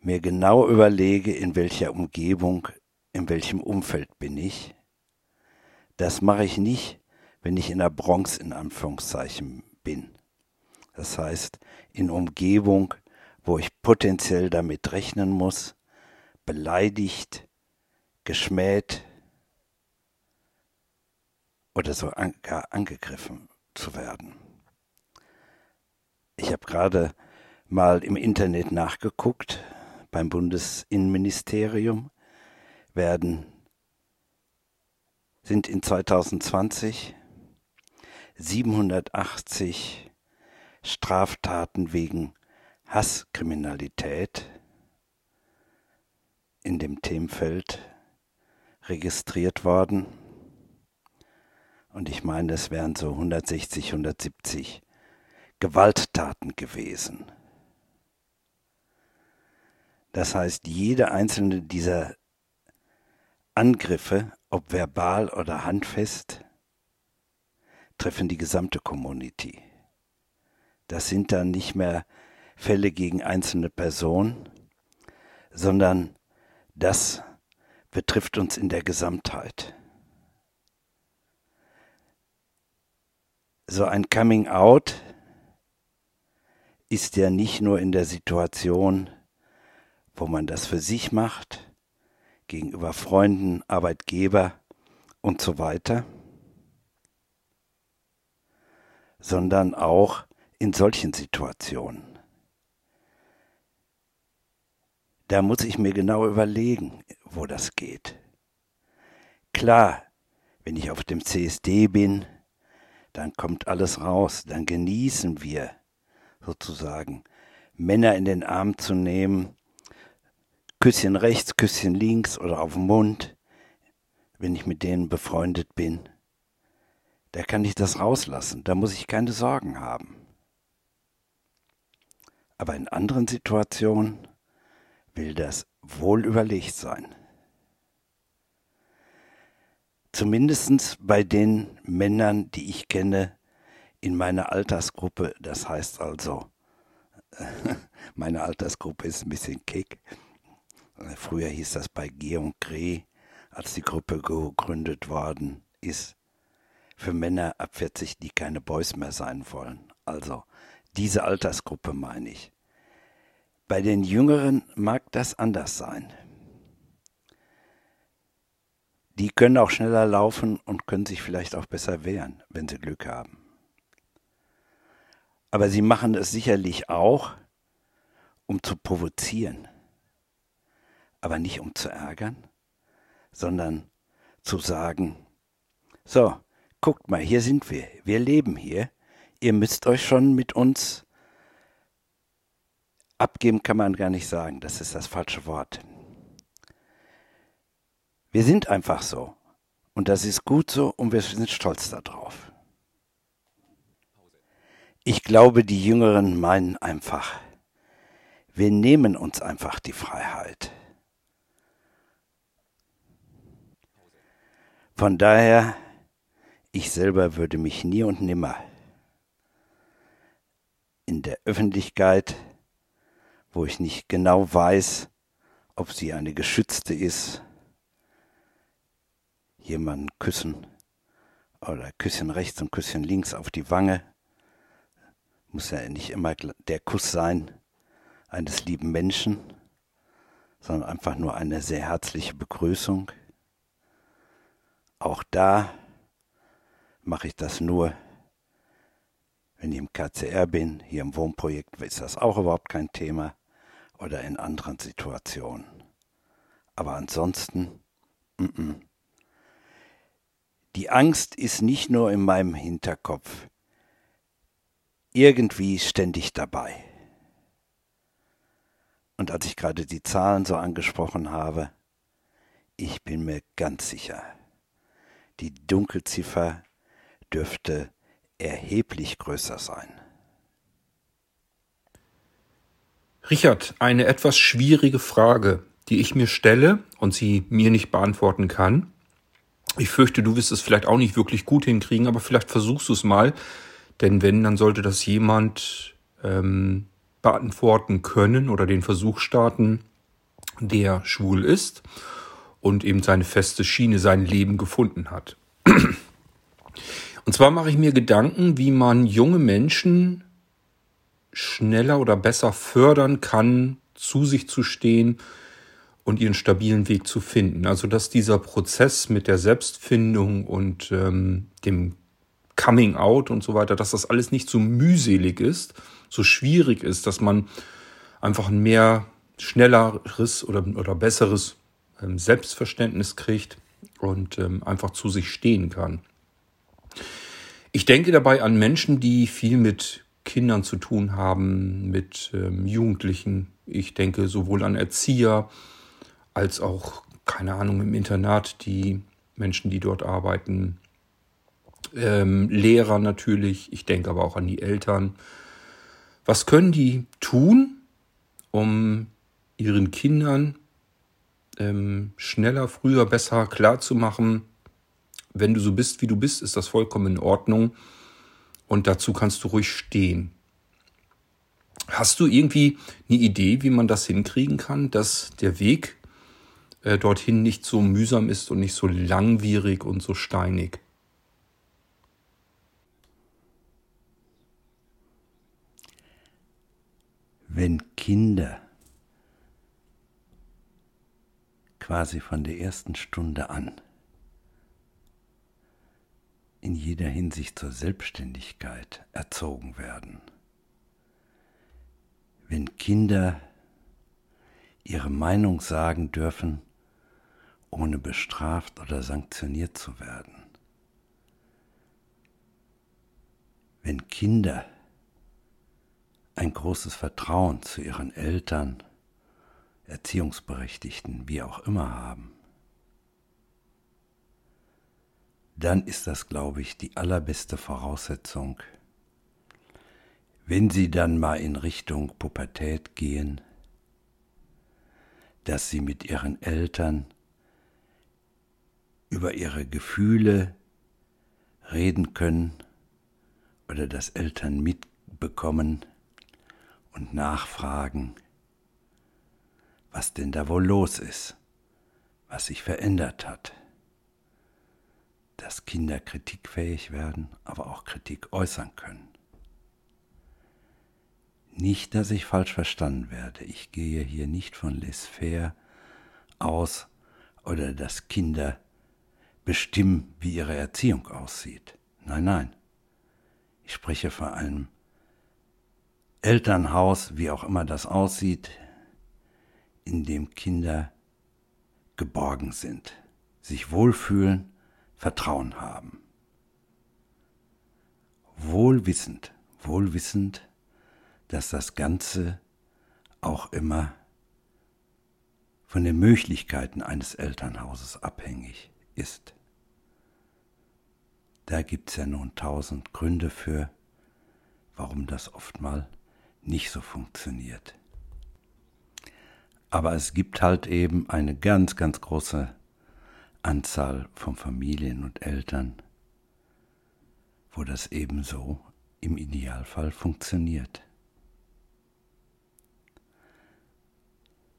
B: mir genau überlege, in welcher Umgebung, in welchem Umfeld bin ich. Das mache ich nicht, wenn ich in der Bronx in Anführungszeichen bin. Das heißt, in Umgebung, wo ich potenziell damit rechnen muss, beleidigt, geschmäht oder so an, gar angegriffen zu werden. Ich habe gerade mal im Internet nachgeguckt. Beim Bundesinnenministerium werden sind in 2020 780 Straftaten wegen Hasskriminalität in dem Themenfeld registriert worden. Und ich meine, es wären so 160, 170 Gewalttaten gewesen. Das heißt, jede einzelne dieser Angriffe, ob verbal oder handfest, treffen die gesamte Community. Das sind dann nicht mehr Fälle gegen einzelne Personen, sondern das betrifft uns in der Gesamtheit. So ein Coming Out ist ja nicht nur in der Situation, wo man das für sich macht, gegenüber Freunden, Arbeitgeber und so weiter, sondern auch in solchen Situationen. Da muss ich mir genau überlegen, wo das geht. Klar, wenn ich auf dem CSD bin, dann kommt alles raus, dann genießen wir sozusagen, Männer in den Arm zu nehmen, Küsschen rechts, Küsschen links oder auf den Mund, wenn ich mit denen befreundet bin. Da kann ich das rauslassen, da muss ich keine Sorgen haben. Aber in anderen Situationen will das wohl überlegt sein. Zumindest bei den Männern, die ich kenne, in meiner Altersgruppe, das heißt also, meine Altersgruppe ist ein bisschen kick. Früher hieß das bei Georg Greh, als die Gruppe gegründet worden ist, für Männer ab 40, die keine Boys mehr sein wollen. Also diese Altersgruppe meine ich. Bei den Jüngeren mag das anders sein. Die können auch schneller laufen und können sich vielleicht auch besser wehren, wenn sie Glück haben. Aber sie machen es sicherlich auch, um zu provozieren. Aber nicht um zu ärgern, sondern zu sagen, so, guckt mal, hier sind wir, wir leben hier, ihr müsst euch schon mit uns abgeben, kann man gar nicht sagen, das ist das falsche Wort. Wir sind einfach so und das ist gut so und wir sind stolz darauf. Ich glaube, die Jüngeren meinen einfach, wir nehmen uns einfach die Freiheit. Von daher, ich selber würde mich nie und nimmer in der Öffentlichkeit, wo ich nicht genau weiß, ob sie eine geschützte ist, jemanden küssen oder Küsschen rechts und Küsschen links auf die Wange. Muss ja nicht immer der Kuss sein eines lieben Menschen, sondern einfach nur eine sehr herzliche Begrüßung. Auch da mache ich das nur, wenn ich im KCR bin, hier im Wohnprojekt ist das auch überhaupt kein Thema oder in anderen Situationen. Aber ansonsten, mm -mm. die Angst ist nicht nur in meinem Hinterkopf, irgendwie ständig dabei. Und als ich gerade die Zahlen so angesprochen habe, ich bin mir ganz sicher, die Dunkelziffer dürfte erheblich größer sein.
A: Richard, eine etwas schwierige Frage, die ich mir stelle und sie mir nicht beantworten kann. Ich fürchte, du wirst es vielleicht auch nicht wirklich gut hinkriegen, aber vielleicht versuchst du es mal. Denn wenn, dann sollte das jemand ähm, beantworten können oder den Versuch starten, der schwul ist und eben seine feste Schiene, sein Leben gefunden hat. Und zwar mache ich mir Gedanken, wie man junge Menschen schneller oder besser fördern kann, zu sich zu stehen und ihren stabilen Weg zu finden. Also dass dieser Prozess mit der Selbstfindung und ähm, dem Coming Out und so weiter, dass das alles nicht so mühselig ist, so schwierig ist, dass man einfach ein mehr schnelleres oder, oder besseres ähm, Selbstverständnis kriegt und ähm, einfach zu sich stehen kann. Ich denke dabei an Menschen, die viel mit Kindern zu tun haben, mit ähm, Jugendlichen. Ich denke sowohl an Erzieher als auch, keine Ahnung, im Internat, die Menschen, die dort arbeiten, ähm, Lehrer natürlich. Ich denke aber auch an die Eltern. Was können die tun, um ihren Kindern ähm, schneller, früher, besser klarzumachen, wenn du so bist, wie du bist, ist das vollkommen in Ordnung. Und dazu kannst du ruhig stehen. Hast du irgendwie eine Idee, wie man das hinkriegen kann, dass der Weg äh, dorthin nicht so mühsam ist und nicht so langwierig und so steinig?
B: Wenn Kinder quasi von der ersten Stunde an in jeder Hinsicht zur Selbstständigkeit erzogen werden. Wenn Kinder ihre Meinung sagen dürfen, ohne bestraft oder sanktioniert zu werden. Wenn Kinder ein großes Vertrauen zu ihren Eltern, Erziehungsberechtigten, wie auch immer haben, dann ist das, glaube ich, die allerbeste Voraussetzung, wenn sie dann mal in Richtung Pubertät gehen, dass sie mit ihren Eltern über ihre Gefühle reden können oder dass Eltern mitbekommen und nachfragen, was denn da wohl los ist, was sich verändert hat dass Kinder kritikfähig werden, aber auch Kritik äußern können. Nicht, dass ich falsch verstanden werde. Ich gehe hier nicht von laissez-faire aus oder dass Kinder bestimmen, wie ihre Erziehung aussieht. Nein, nein. Ich spreche von einem Elternhaus, wie auch immer das aussieht, in dem Kinder geborgen sind, sich wohlfühlen Vertrauen haben. Wohlwissend, wohlwissend, dass das Ganze auch immer von den Möglichkeiten eines Elternhauses abhängig ist. Da gibt es ja nun tausend Gründe für, warum das oftmal nicht so funktioniert. Aber es gibt halt eben eine ganz, ganz große Anzahl von Familien und Eltern, wo das ebenso im Idealfall funktioniert.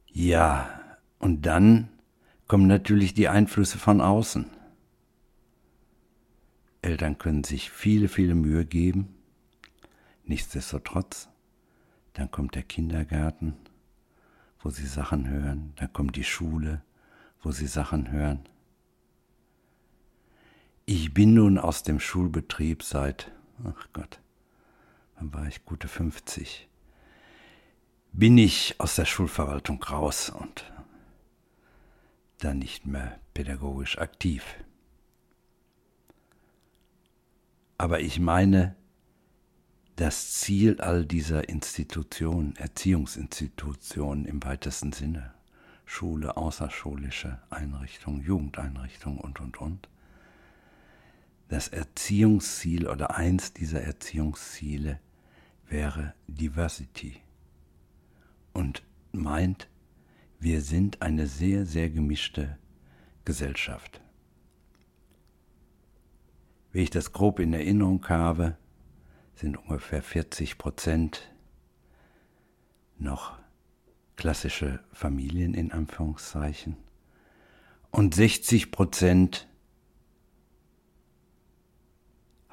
B: Ja, und dann kommen natürlich die Einflüsse von außen. Eltern können sich viele, viele Mühe geben. Nichtsdestotrotz, dann kommt der Kindergarten, wo sie Sachen hören, dann kommt die Schule, wo sie Sachen hören. Ich bin nun aus dem Schulbetrieb seit, ach Gott, wann war ich gute 50, bin ich aus der Schulverwaltung raus und dann nicht mehr pädagogisch aktiv. Aber ich meine, das Ziel all dieser Institutionen, Erziehungsinstitutionen im weitesten Sinne, Schule, außerschulische Einrichtungen, Jugendeinrichtungen und, und, und, das Erziehungsziel oder eins dieser Erziehungsziele wäre Diversity und meint, wir sind eine sehr, sehr gemischte Gesellschaft. Wie ich das grob in Erinnerung habe, sind ungefähr 40 Prozent noch klassische Familien in Anführungszeichen und 60 Prozent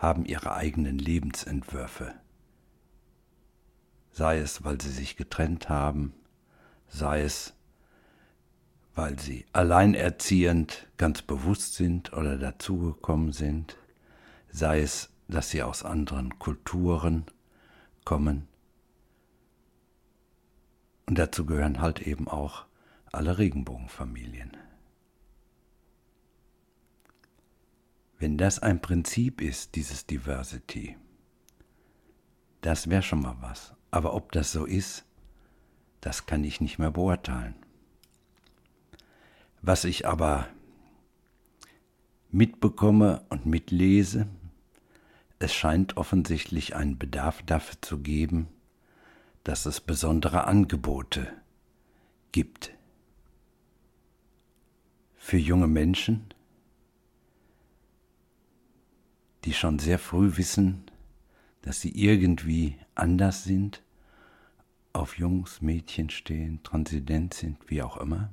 B: haben ihre eigenen Lebensentwürfe. Sei es, weil sie sich getrennt haben, sei es, weil sie alleinerziehend ganz bewusst sind oder dazugekommen sind, sei es, dass sie aus anderen Kulturen kommen. Und dazu gehören halt eben auch alle Regenbogenfamilien. Wenn das ein Prinzip ist, dieses Diversity, das wäre schon mal was. Aber ob das so ist, das kann ich nicht mehr beurteilen. Was ich aber mitbekomme und mitlese, es scheint offensichtlich einen Bedarf dafür zu geben, dass es besondere Angebote gibt für junge Menschen, die schon sehr früh wissen, dass sie irgendwie anders sind, auf Jungs, Mädchen stehen, transident sind, wie auch immer.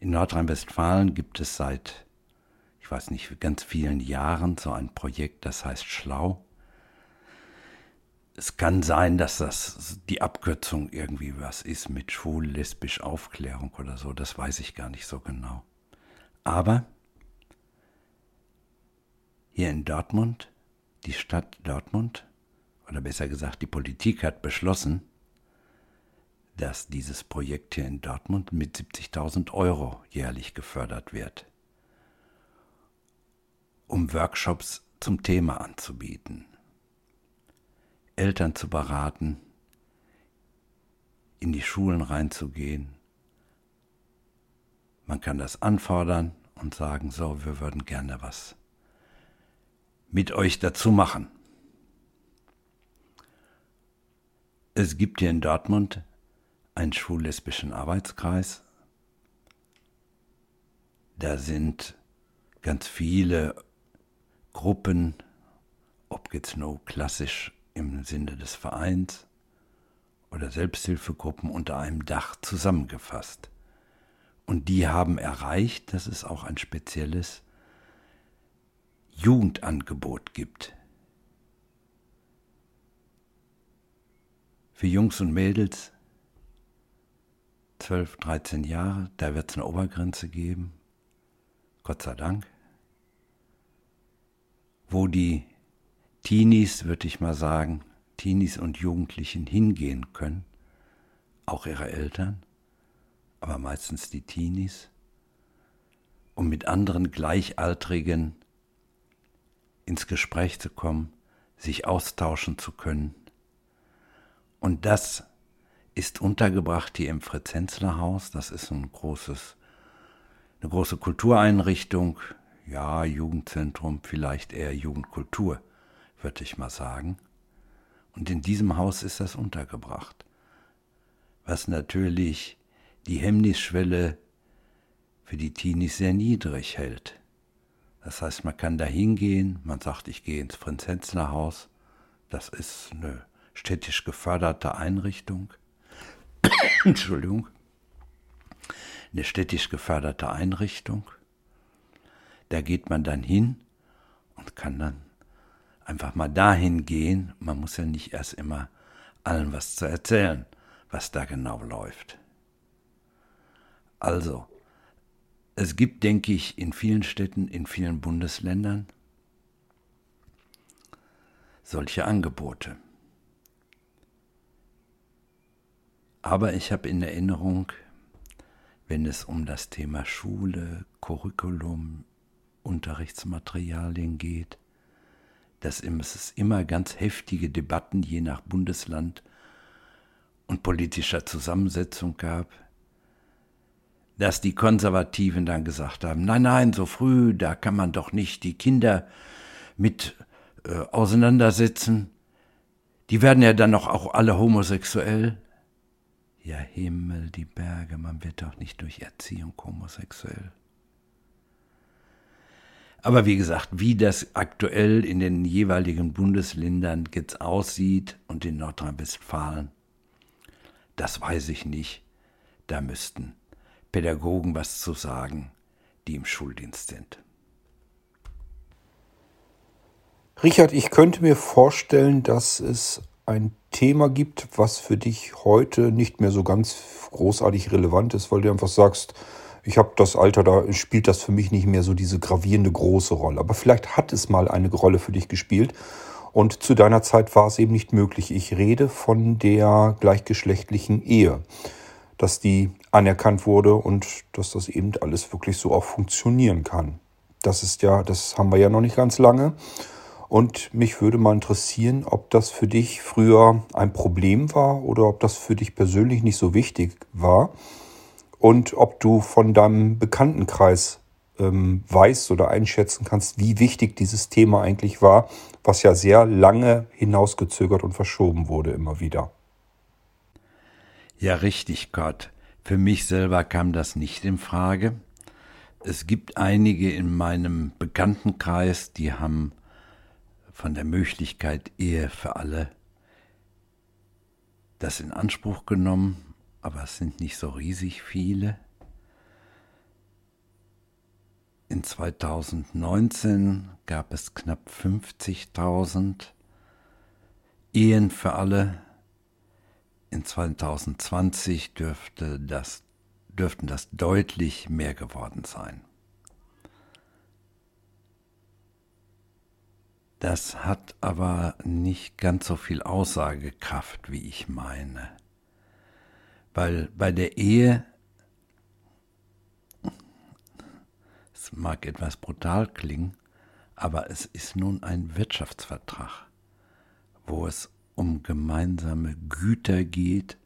B: In Nordrhein-Westfalen gibt es seit, ich weiß nicht, ganz vielen Jahren so ein Projekt, das heißt Schlau. Es kann sein, dass das die Abkürzung irgendwie was ist mit schwul-lesbisch Aufklärung oder so, das weiß ich gar nicht so genau. Aber hier in Dortmund, die Stadt Dortmund, oder besser gesagt die Politik hat beschlossen, dass dieses Projekt hier in Dortmund mit 70.000 Euro jährlich gefördert wird, um Workshops zum Thema anzubieten, Eltern zu beraten, in die Schulen reinzugehen. Man kann das anfordern und sagen, so, wir würden gerne was mit euch dazu machen. Es gibt hier in Dortmund einen schwul-lesbischen Arbeitskreis. Da sind ganz viele Gruppen, ob jetzt nur klassisch im Sinne des Vereins oder Selbsthilfegruppen unter einem Dach zusammengefasst. Und die haben erreicht, dass es auch ein spezielles Jugendangebot gibt. Für Jungs und Mädels 12, 13 Jahre, da wird es eine Obergrenze geben, Gott sei Dank, wo die Teenies, würde ich mal sagen, Teenies und Jugendlichen hingehen können, auch ihre Eltern, aber meistens die Teenies, um mit anderen Gleichaltrigen ins Gespräch zu kommen, sich austauschen zu können. Und das ist untergebracht hier im Fritz-Hensler Haus. Das ist ein großes, eine große Kultureinrichtung. Ja, Jugendzentrum, vielleicht eher Jugendkultur, würde ich mal sagen. Und in diesem Haus ist das untergebracht. Was natürlich die Hemmnisschwelle für die Teenies sehr niedrig hält. Das heißt, man kann da hingehen, man sagt, ich gehe ins Prinz-Henzler Haus. Das ist eine städtisch geförderte Einrichtung. Entschuldigung. Eine städtisch geförderte Einrichtung. Da geht man dann hin und kann dann einfach mal dahin gehen. Man muss ja nicht erst immer allen was zu erzählen, was da genau läuft. Also, es gibt, denke ich, in vielen Städten, in vielen Bundesländern solche Angebote. Aber ich habe in Erinnerung, wenn es um das Thema Schule, Curriculum, Unterrichtsmaterialien geht, dass es immer ganz heftige Debatten je nach Bundesland und politischer Zusammensetzung gab, dass die Konservativen dann gesagt haben, nein, nein, so früh, da kann man doch nicht die Kinder mit äh, auseinandersetzen. Die werden ja dann noch auch alle homosexuell. Ja, Himmel, die Berge, man wird doch nicht durch Erziehung homosexuell. Aber wie gesagt, wie das aktuell in den jeweiligen Bundesländern jetzt aussieht und in Nordrhein-Westfalen, das weiß ich nicht. Da müssten Pädagogen was zu sagen, die im Schuldienst sind.
A: Richard, ich könnte mir vorstellen, dass es ein Thema gibt, was für dich heute nicht mehr so ganz großartig relevant ist, weil du einfach sagst, ich habe das Alter, da spielt das für mich nicht mehr so diese gravierende große Rolle. Aber vielleicht hat es mal eine Rolle für dich gespielt. Und zu deiner Zeit war es eben nicht möglich. Ich rede von der gleichgeschlechtlichen Ehe, dass die anerkannt wurde und dass das eben alles wirklich so auch funktionieren kann. Das ist ja, das haben wir ja noch nicht ganz lange. Und mich würde mal interessieren, ob das für dich früher ein Problem war oder ob das für dich persönlich nicht so wichtig war und ob du von deinem Bekanntenkreis ähm, weißt oder einschätzen kannst, wie wichtig dieses Thema eigentlich war, was ja sehr lange hinausgezögert und verschoben wurde immer wieder.
B: Ja, richtig, Gott. Für mich selber kam das nicht in Frage. Es gibt einige in meinem Bekanntenkreis, die haben von der Möglichkeit Ehe für alle das in Anspruch genommen, aber es sind nicht so riesig viele. In 2019 gab es knapp 50.000 Ehen für alle. In 2020 dürfte das, dürften das deutlich mehr geworden sein. Das hat aber nicht ganz so viel Aussagekraft, wie ich meine. Weil bei der Ehe, es mag etwas brutal klingen, aber es ist nun ein Wirtschaftsvertrag, wo es um gemeinsame Güter geht,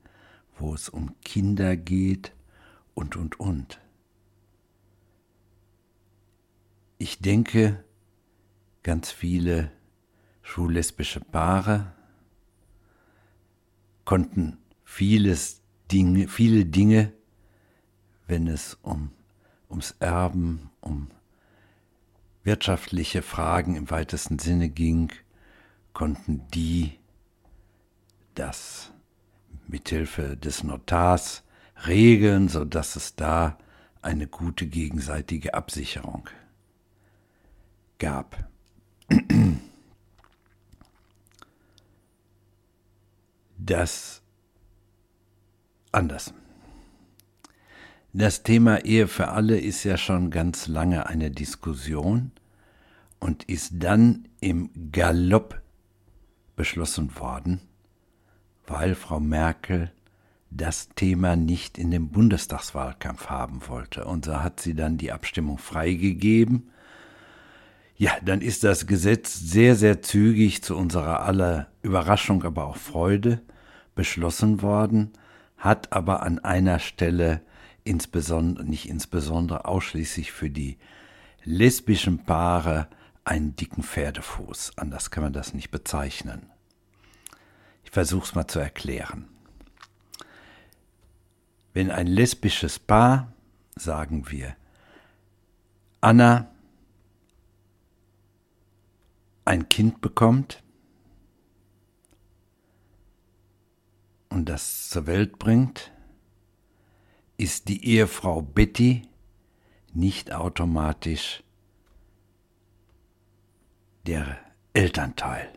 B: wo es um Kinder geht und, und, und. Ich denke, ganz viele schullesbische Paare konnten vieles Dinge, viele Dinge, wenn es um, ums Erben, um wirtschaftliche Fragen im weitesten Sinne ging, konnten die das mithilfe des Notars regeln, so dass es da eine gute gegenseitige Absicherung gab. Das anders. Das Thema Ehe für alle ist ja schon ganz lange eine Diskussion und ist dann im Galopp beschlossen worden, weil Frau Merkel das Thema nicht in den Bundestagswahlkampf haben wollte. Und so hat sie dann die Abstimmung freigegeben ja, dann ist das Gesetz sehr, sehr zügig zu unserer aller Überraschung, aber auch Freude beschlossen worden, hat aber an einer Stelle insbesondere, nicht insbesondere ausschließlich für die lesbischen Paare einen dicken Pferdefuß. Anders kann man das nicht bezeichnen. Es mal zu erklären. Wenn ein lesbisches Paar, sagen wir, Anna ein Kind bekommt und das zur Welt bringt, ist die Ehefrau Betty nicht automatisch der Elternteil,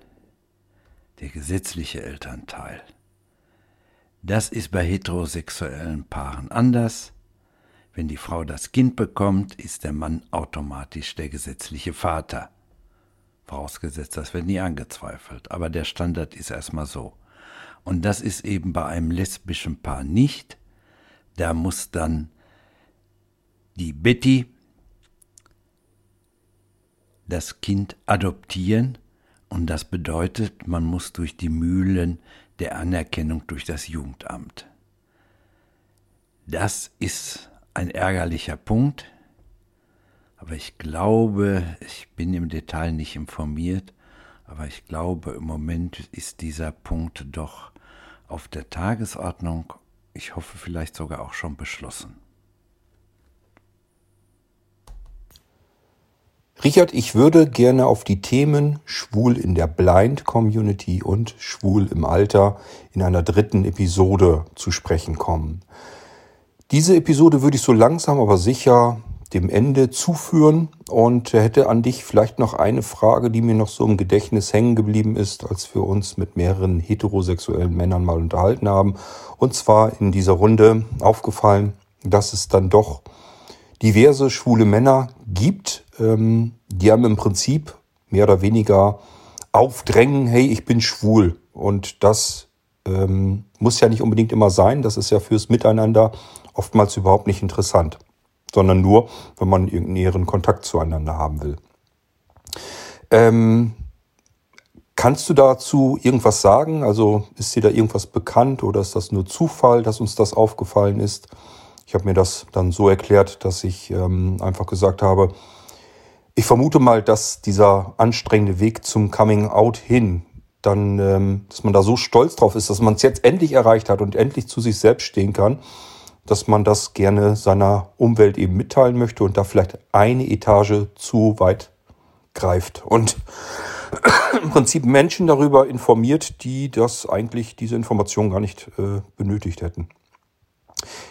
B: der gesetzliche Elternteil. Das ist bei heterosexuellen Paaren anders. Wenn die Frau das Kind bekommt, ist der Mann automatisch der gesetzliche Vater. Vorausgesetzt, das wird nie angezweifelt. Aber der Standard ist erstmal so. Und das ist eben bei einem lesbischen Paar nicht. Da muss dann die Betty das Kind adoptieren und das bedeutet, man muss durch die Mühlen der Anerkennung durch das Jugendamt. Das ist ein ärgerlicher Punkt, aber ich glaube, ich bin im Detail nicht informiert, aber ich glaube, im Moment ist dieser Punkt doch auf der Tagesordnung, ich hoffe vielleicht sogar auch schon beschlossen.
A: Richard, ich würde gerne auf die Themen Schwul in der Blind Community und Schwul im Alter in einer dritten Episode zu sprechen kommen. Diese Episode würde ich so langsam aber sicher dem Ende zuführen und hätte an dich vielleicht noch eine Frage, die mir noch so im Gedächtnis hängen geblieben ist, als wir uns mit mehreren heterosexuellen Männern mal unterhalten haben. Und zwar in dieser Runde aufgefallen, dass es dann doch diverse schwule Männer gibt, ähm, die haben im Prinzip mehr oder weniger aufdrängen, hey, ich bin schwul. Und das ähm, muss ja nicht unbedingt immer sein. Das ist ja fürs Miteinander oftmals überhaupt nicht interessant sondern nur, wenn man irgendeinen näheren Kontakt zueinander haben will. Ähm, kannst du dazu irgendwas sagen? Also ist dir da irgendwas bekannt oder ist das nur Zufall, dass uns das aufgefallen ist? Ich habe mir das dann so erklärt, dass ich ähm, einfach gesagt habe, ich vermute mal, dass dieser anstrengende Weg zum Coming Out hin, dann, ähm, dass man da so stolz drauf ist, dass man es jetzt endlich erreicht hat und endlich zu sich selbst stehen kann, dass man das gerne seiner Umwelt eben mitteilen möchte und da vielleicht eine Etage zu weit greift. Und im Prinzip Menschen darüber informiert, die das eigentlich diese Information gar nicht äh, benötigt hätten.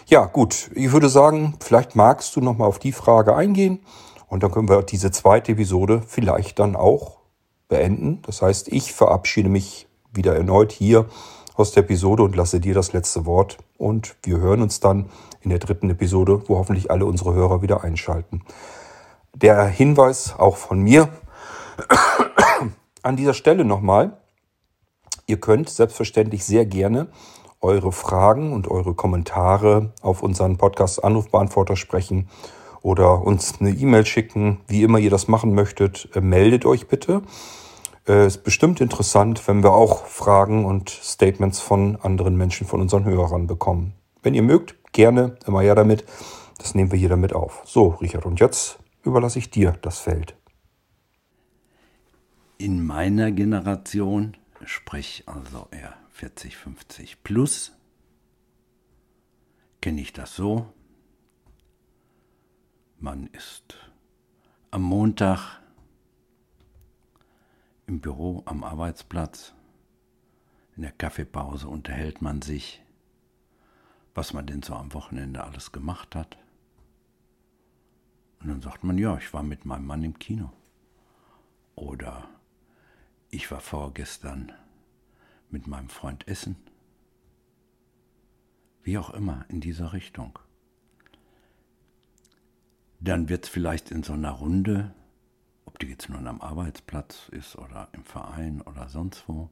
A: Ja, gut, ich würde sagen, vielleicht magst du noch mal auf die Frage eingehen und dann können wir diese zweite Episode vielleicht dann auch beenden. Das heißt, ich verabschiede mich wieder erneut hier aus der Episode und lasse dir das letzte Wort. Und wir hören uns dann in der dritten Episode, wo hoffentlich alle unsere Hörer wieder einschalten. Der Hinweis auch von mir an dieser Stelle nochmal. Ihr könnt selbstverständlich sehr gerne eure Fragen und eure Kommentare auf unseren Podcast Anrufbeantworter sprechen oder uns eine E-Mail schicken, wie immer ihr das machen möchtet. Äh, meldet euch bitte. Äh, ist bestimmt interessant, wenn wir auch Fragen und Statements von anderen Menschen, von unseren Hörern bekommen. Wenn ihr mögt, gerne, immer ja damit. Das nehmen wir hier damit auf. So, Richard, und jetzt überlasse ich dir das Feld.
B: In meiner Generation, sprich also eher 40, 50 plus, kenne ich das so. Man ist am Montag im Büro, am Arbeitsplatz, in der Kaffeepause unterhält man sich, was man denn so am Wochenende alles gemacht hat. Und dann sagt man, ja, ich war mit meinem Mann im Kino. Oder ich war vorgestern mit meinem Freund essen. Wie auch immer, in dieser Richtung. Dann wird es vielleicht in so einer Runde ob die jetzt nun am Arbeitsplatz ist oder im Verein oder sonst wo,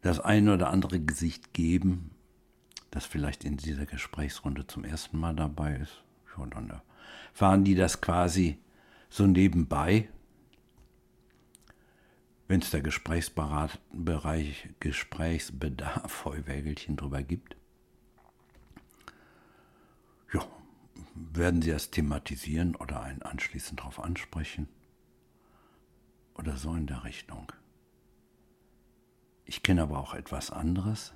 B: das eine oder andere Gesicht geben, das vielleicht in dieser Gesprächsrunde zum ersten Mal dabei ist. Ja, dann fahren die das quasi so nebenbei. Wenn es der Gesprächsbereich, Gesprächsbedarf, Heuwägelchen drüber gibt. Ja, werden Sie das thematisieren oder einen anschließend darauf ansprechen? Oder so in der Richtung. Ich kenne aber auch etwas anderes.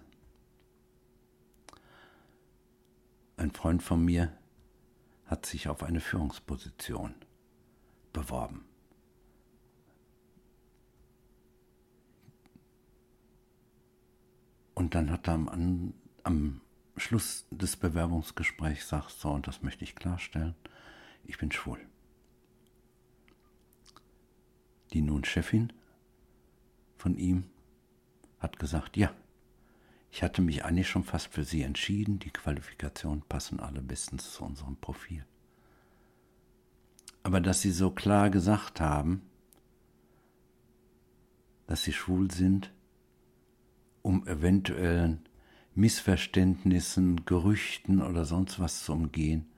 B: Ein Freund von mir hat sich auf eine Führungsposition beworben. Und dann hat er am, am Schluss des Bewerbungsgesprächs sagst, so, und das möchte ich klarstellen, ich bin schwul. Die nun Chefin von ihm hat gesagt, ja, ich hatte mich eigentlich schon fast für sie entschieden, die Qualifikationen passen alle bestens zu unserem Profil. Aber dass sie so klar gesagt haben, dass sie schwul sind, um eventuellen Missverständnissen, Gerüchten oder sonst was zu umgehen.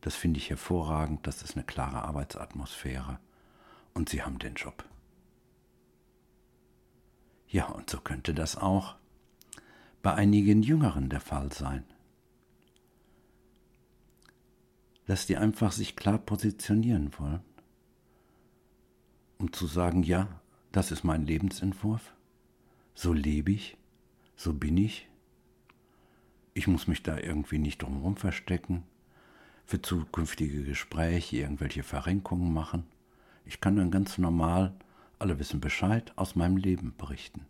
B: Das finde ich hervorragend. Das ist eine klare Arbeitsatmosphäre. Und Sie haben den Job. Ja, und so könnte das auch bei einigen Jüngeren der Fall sein. Dass die einfach sich klar positionieren wollen, um zu sagen, ja, das ist mein Lebensentwurf, so lebe ich, so bin ich, ich muss mich da irgendwie nicht drumherum verstecken. für zukünftige Gespräche irgendwelche Verrenkungen machen. Ich kann dann ganz normal, alle wissen Bescheid, aus meinem Leben berichten.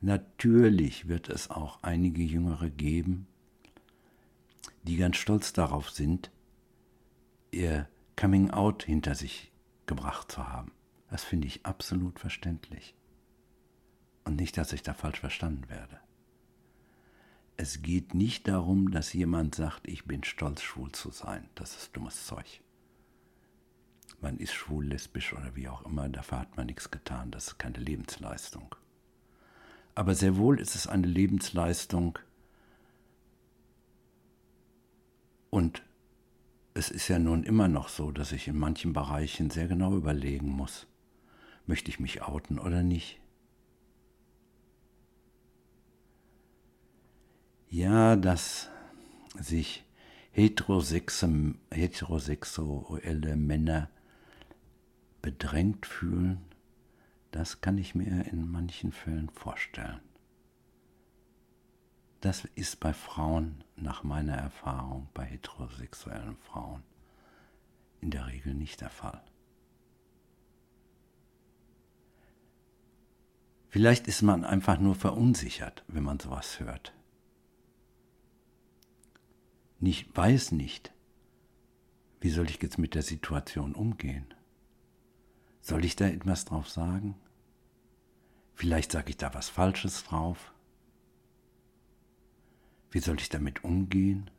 B: Natürlich wird es auch einige Jüngere geben, die ganz stolz darauf sind, ihr Coming Out hinter sich gebracht zu haben. Das finde ich absolut verständlich. Und nicht, dass ich da falsch verstanden werde. Es geht nicht darum, dass jemand sagt, ich bin stolz, schwul zu sein. Das ist dummes Zeug. Man ist schwul, lesbisch oder wie auch immer, dafür hat man nichts getan. Das ist keine Lebensleistung. Aber sehr wohl ist es eine Lebensleistung und es ist ja nun immer noch so, dass ich in manchen Bereichen sehr genau überlegen muss, möchte ich mich outen oder nicht. Ja, dass sich heterosexuelle Männer bedrängt fühlen, das kann ich mir in manchen Fällen vorstellen. Das ist bei Frauen, nach meiner Erfahrung, bei heterosexuellen Frauen, in der Regel nicht der Fall. Vielleicht ist man einfach nur verunsichert, wenn man sowas hört. Nicht weiß nicht, wie soll ich jetzt mit der Situation umgehen? Soll ich da etwas drauf sagen? Vielleicht sage ich da was Falsches drauf. Wie soll ich damit umgehen?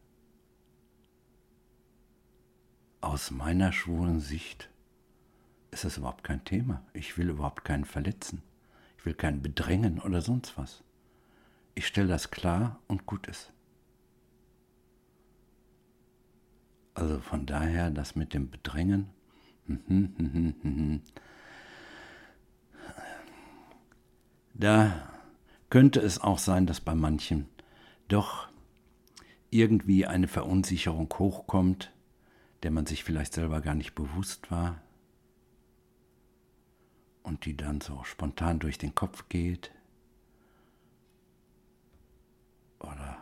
B: Aus meiner schwulen Sicht ist das überhaupt kein Thema. Ich will überhaupt keinen verletzen. Ich will keinen bedrängen oder sonst was. Ich stelle das klar und gut ist. Also von daher das mit dem Bedrängen. Da könnte es auch sein, dass bei manchen doch irgendwie eine Verunsicherung hochkommt, der man sich vielleicht selber gar nicht bewusst war und die dann so spontan durch den Kopf geht oder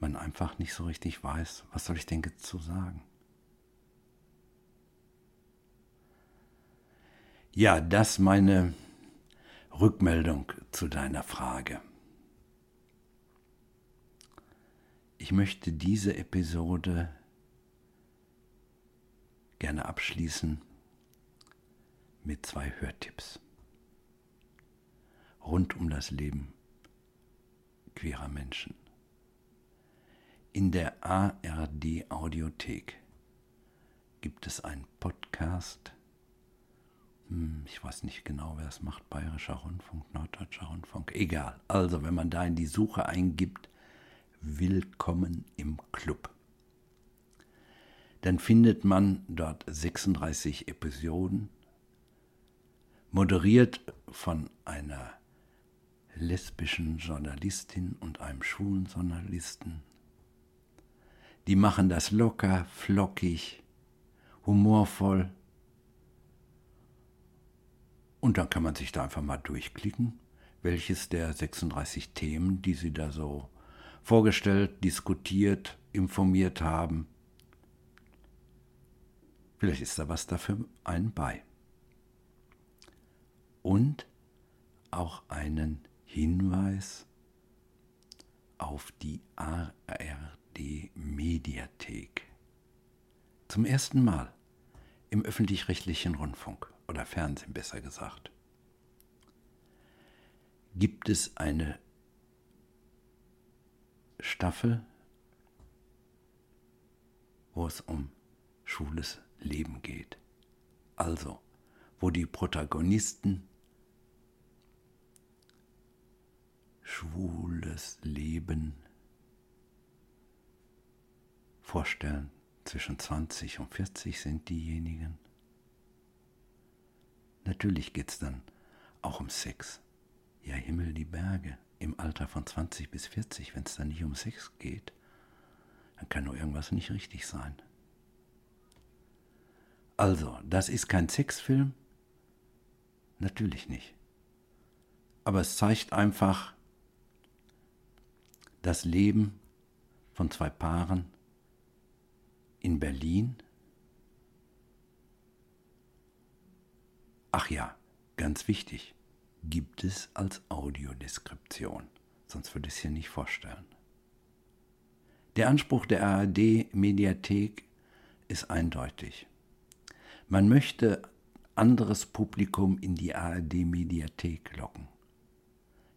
B: man einfach nicht so richtig weiß, was soll ich denn jetzt zu sagen. Ja, das meine Rückmeldung zu deiner Frage. Ich möchte diese Episode gerne abschließen mit zwei Hörtipps rund um das Leben queerer Menschen. In der ARD Audiothek gibt es einen Podcast. Hm, ich weiß nicht genau, wer es macht. Bayerischer Rundfunk, Norddeutscher Rundfunk. Egal. Also, wenn man da in die Suche eingibt, Willkommen im Club. Dann findet man dort 36 Episoden, moderiert von einer lesbischen Journalistin und einem schwulen Journalisten. Die machen das locker, flockig, humorvoll. Und dann kann man sich da einfach mal durchklicken, welches der 36 Themen, die sie da so vorgestellt, diskutiert, informiert haben. Vielleicht ist da was dafür einen bei. Und auch einen Hinweis auf die ARD Mediathek. Zum ersten Mal im öffentlich-rechtlichen Rundfunk oder Fernsehen besser gesagt gibt es eine Staffel, wo es um schwules Leben geht. Also, wo die Protagonisten schwules Leben vorstellen. Zwischen 20 und 40 sind diejenigen. Natürlich geht es dann auch um Sex. Ja, Himmel, die Berge im Alter von 20 bis 40, wenn es dann nicht um Sex geht, dann kann nur irgendwas nicht richtig sein. Also, das ist kein Sexfilm? Natürlich nicht. Aber es zeigt einfach das Leben von zwei Paaren in Berlin. Ach ja, ganz wichtig, gibt es als Audiodeskription, sonst würde ich es hier nicht vorstellen. Der Anspruch der ARD-Mediathek ist eindeutig. Man möchte anderes Publikum in die ARD-Mediathek locken.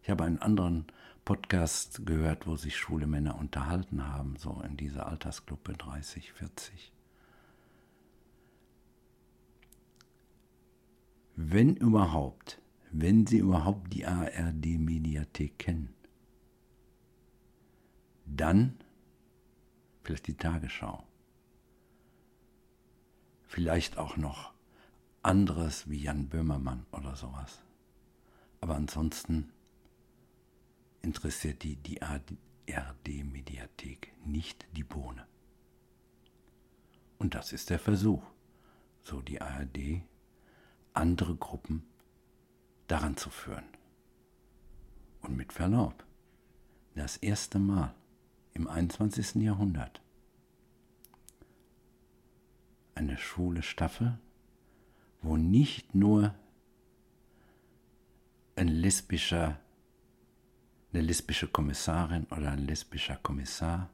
B: Ich habe einen anderen Podcast gehört, wo sich schwule Männer unterhalten haben, so in dieser Altersgruppe 30, 40. Wenn überhaupt, wenn Sie überhaupt die ARD-Mediathek kennen, dann vielleicht die Tagesschau, vielleicht auch noch anderes wie Jan Böhmermann oder sowas. Aber ansonsten interessiert die die ARD-Mediathek nicht die Bohne. Und das ist der Versuch, so die ARD, andere Gruppen daran zu führen. Und mit Verlaub, das erste Mal im 21. Jahrhundert eine schwule Staffel, wo nicht nur ein lesbischer eine lesbische Kommissarin oder ein lesbischer Kommissar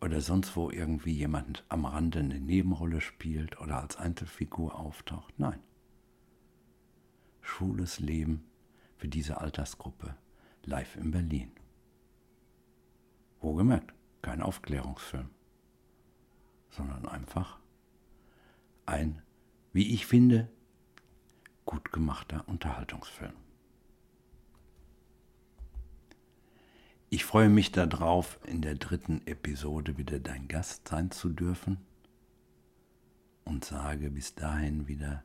B: oder sonst wo irgendwie jemand am Rande eine Nebenrolle spielt oder als Einzelfigur auftaucht. Nein. Schwules Leben für diese Altersgruppe live in Berlin. Wohlgemerkt, kein Aufklärungsfilm, sondern einfach ein, wie ich finde, gut gemachter Unterhaltungsfilm. Ich freue mich darauf, in der dritten Episode wieder dein Gast sein zu dürfen und sage bis dahin wieder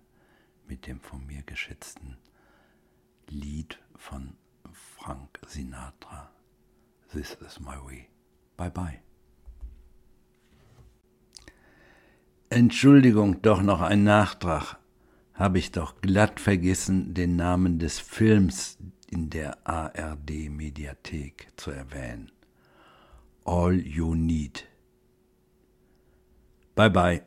B: mit dem von mir geschätzten Lied von Frank Sinatra. This is my way. Bye bye. Entschuldigung, doch noch ein Nachtrag. Habe ich doch glatt vergessen, den Namen des Films, in der ARD-Mediathek zu erwähnen. All You Need. Bye bye.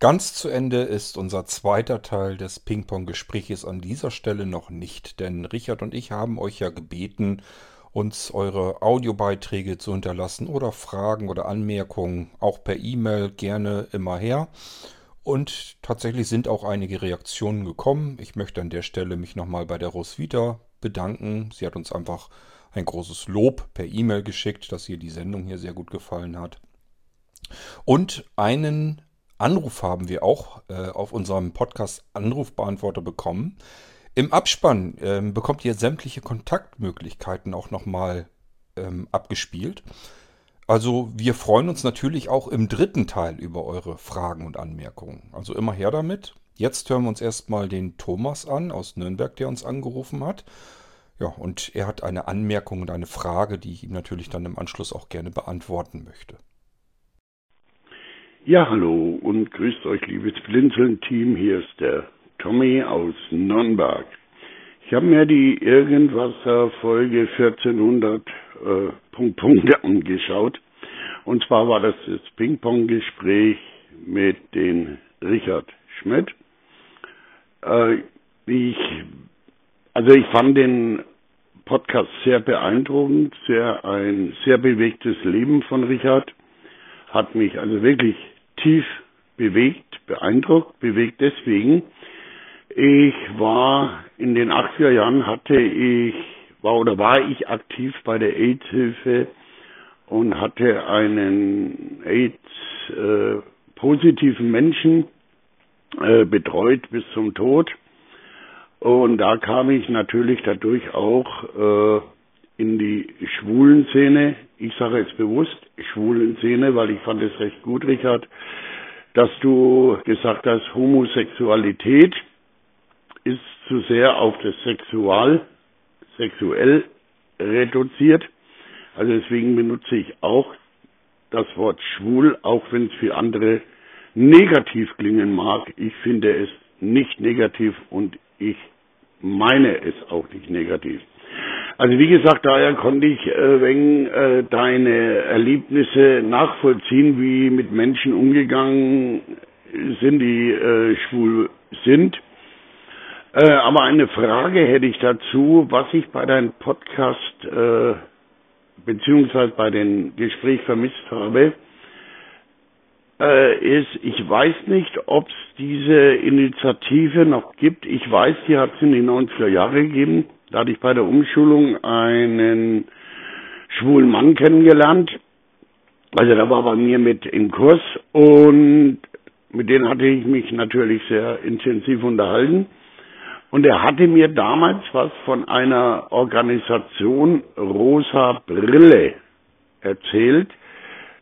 A: Ganz zu Ende ist unser zweiter Teil des Ping-Pong-Gespräches an dieser Stelle noch nicht, denn Richard und ich haben euch ja gebeten, uns eure Audiobeiträge zu hinterlassen oder Fragen oder Anmerkungen auch per E-Mail gerne immer her. Und tatsächlich sind auch einige Reaktionen gekommen. Ich möchte an der Stelle mich nochmal bei der Roswitha bedanken. Sie hat uns einfach ein großes Lob per E-Mail geschickt, dass ihr die Sendung hier sehr gut gefallen hat. Und einen Anruf haben wir auch äh, auf unserem Podcast Anrufbeantworter bekommen. Im Abspann ähm, bekommt ihr sämtliche Kontaktmöglichkeiten auch nochmal ähm, abgespielt. Also wir freuen uns natürlich auch im dritten Teil über eure Fragen und Anmerkungen. Also immer her damit. Jetzt hören wir uns erstmal den Thomas an aus Nürnberg, der uns angerufen hat. Ja, und er hat eine Anmerkung und eine Frage, die ich ihm natürlich dann im Anschluss auch gerne beantworten möchte.
C: Ja, hallo und grüßt euch, liebes Blinzeln-Team. Hier ist der Tommy aus Nürnberg. Ich habe mir die Irgendwasser Folge 1400 äh, Punkt, Punkt angeschaut. Und zwar war das das Ping-Pong-Gespräch mit den Richard Schmidt. Äh, ich, also ich fand den Podcast sehr beeindruckend, sehr ein sehr bewegtes Leben von Richard. Hat mich also wirklich tief bewegt, beeindruckt, bewegt deswegen, ich war in den 80er Jahren hatte ich, war oder war ich aktiv bei der AIDS-Hilfe und hatte einen AIDS-positiven äh, Menschen äh, betreut bis zum Tod. Und da kam ich natürlich dadurch auch äh, in die schwulen Szene. Ich sage jetzt bewusst schwulen Szene, weil ich fand es recht gut, Richard, dass du gesagt hast, Homosexualität ist zu sehr auf das Sexual, sexuell reduziert. Also deswegen benutze ich auch das Wort schwul, auch wenn es für andere negativ klingen mag. Ich finde es nicht negativ und ich meine es auch nicht negativ. Also wie gesagt, daher konnte ich äh, wenn äh, deine Erlebnisse nachvollziehen, wie mit Menschen umgegangen sind, die äh, schwul sind. Äh, aber eine Frage hätte ich dazu, was ich bei deinem Podcast äh, beziehungsweise bei den Gespräch vermisst habe, äh, ist, ich weiß nicht, ob es diese Initiative noch gibt. Ich weiß, die hat es in den 90er Jahren gegeben. Da hatte ich bei der Umschulung einen schwulen Mann kennengelernt. Also der war bei mir mit im Kurs und mit denen hatte ich mich natürlich sehr intensiv unterhalten. Und er hatte mir damals was von einer Organisation Rosa Brille erzählt.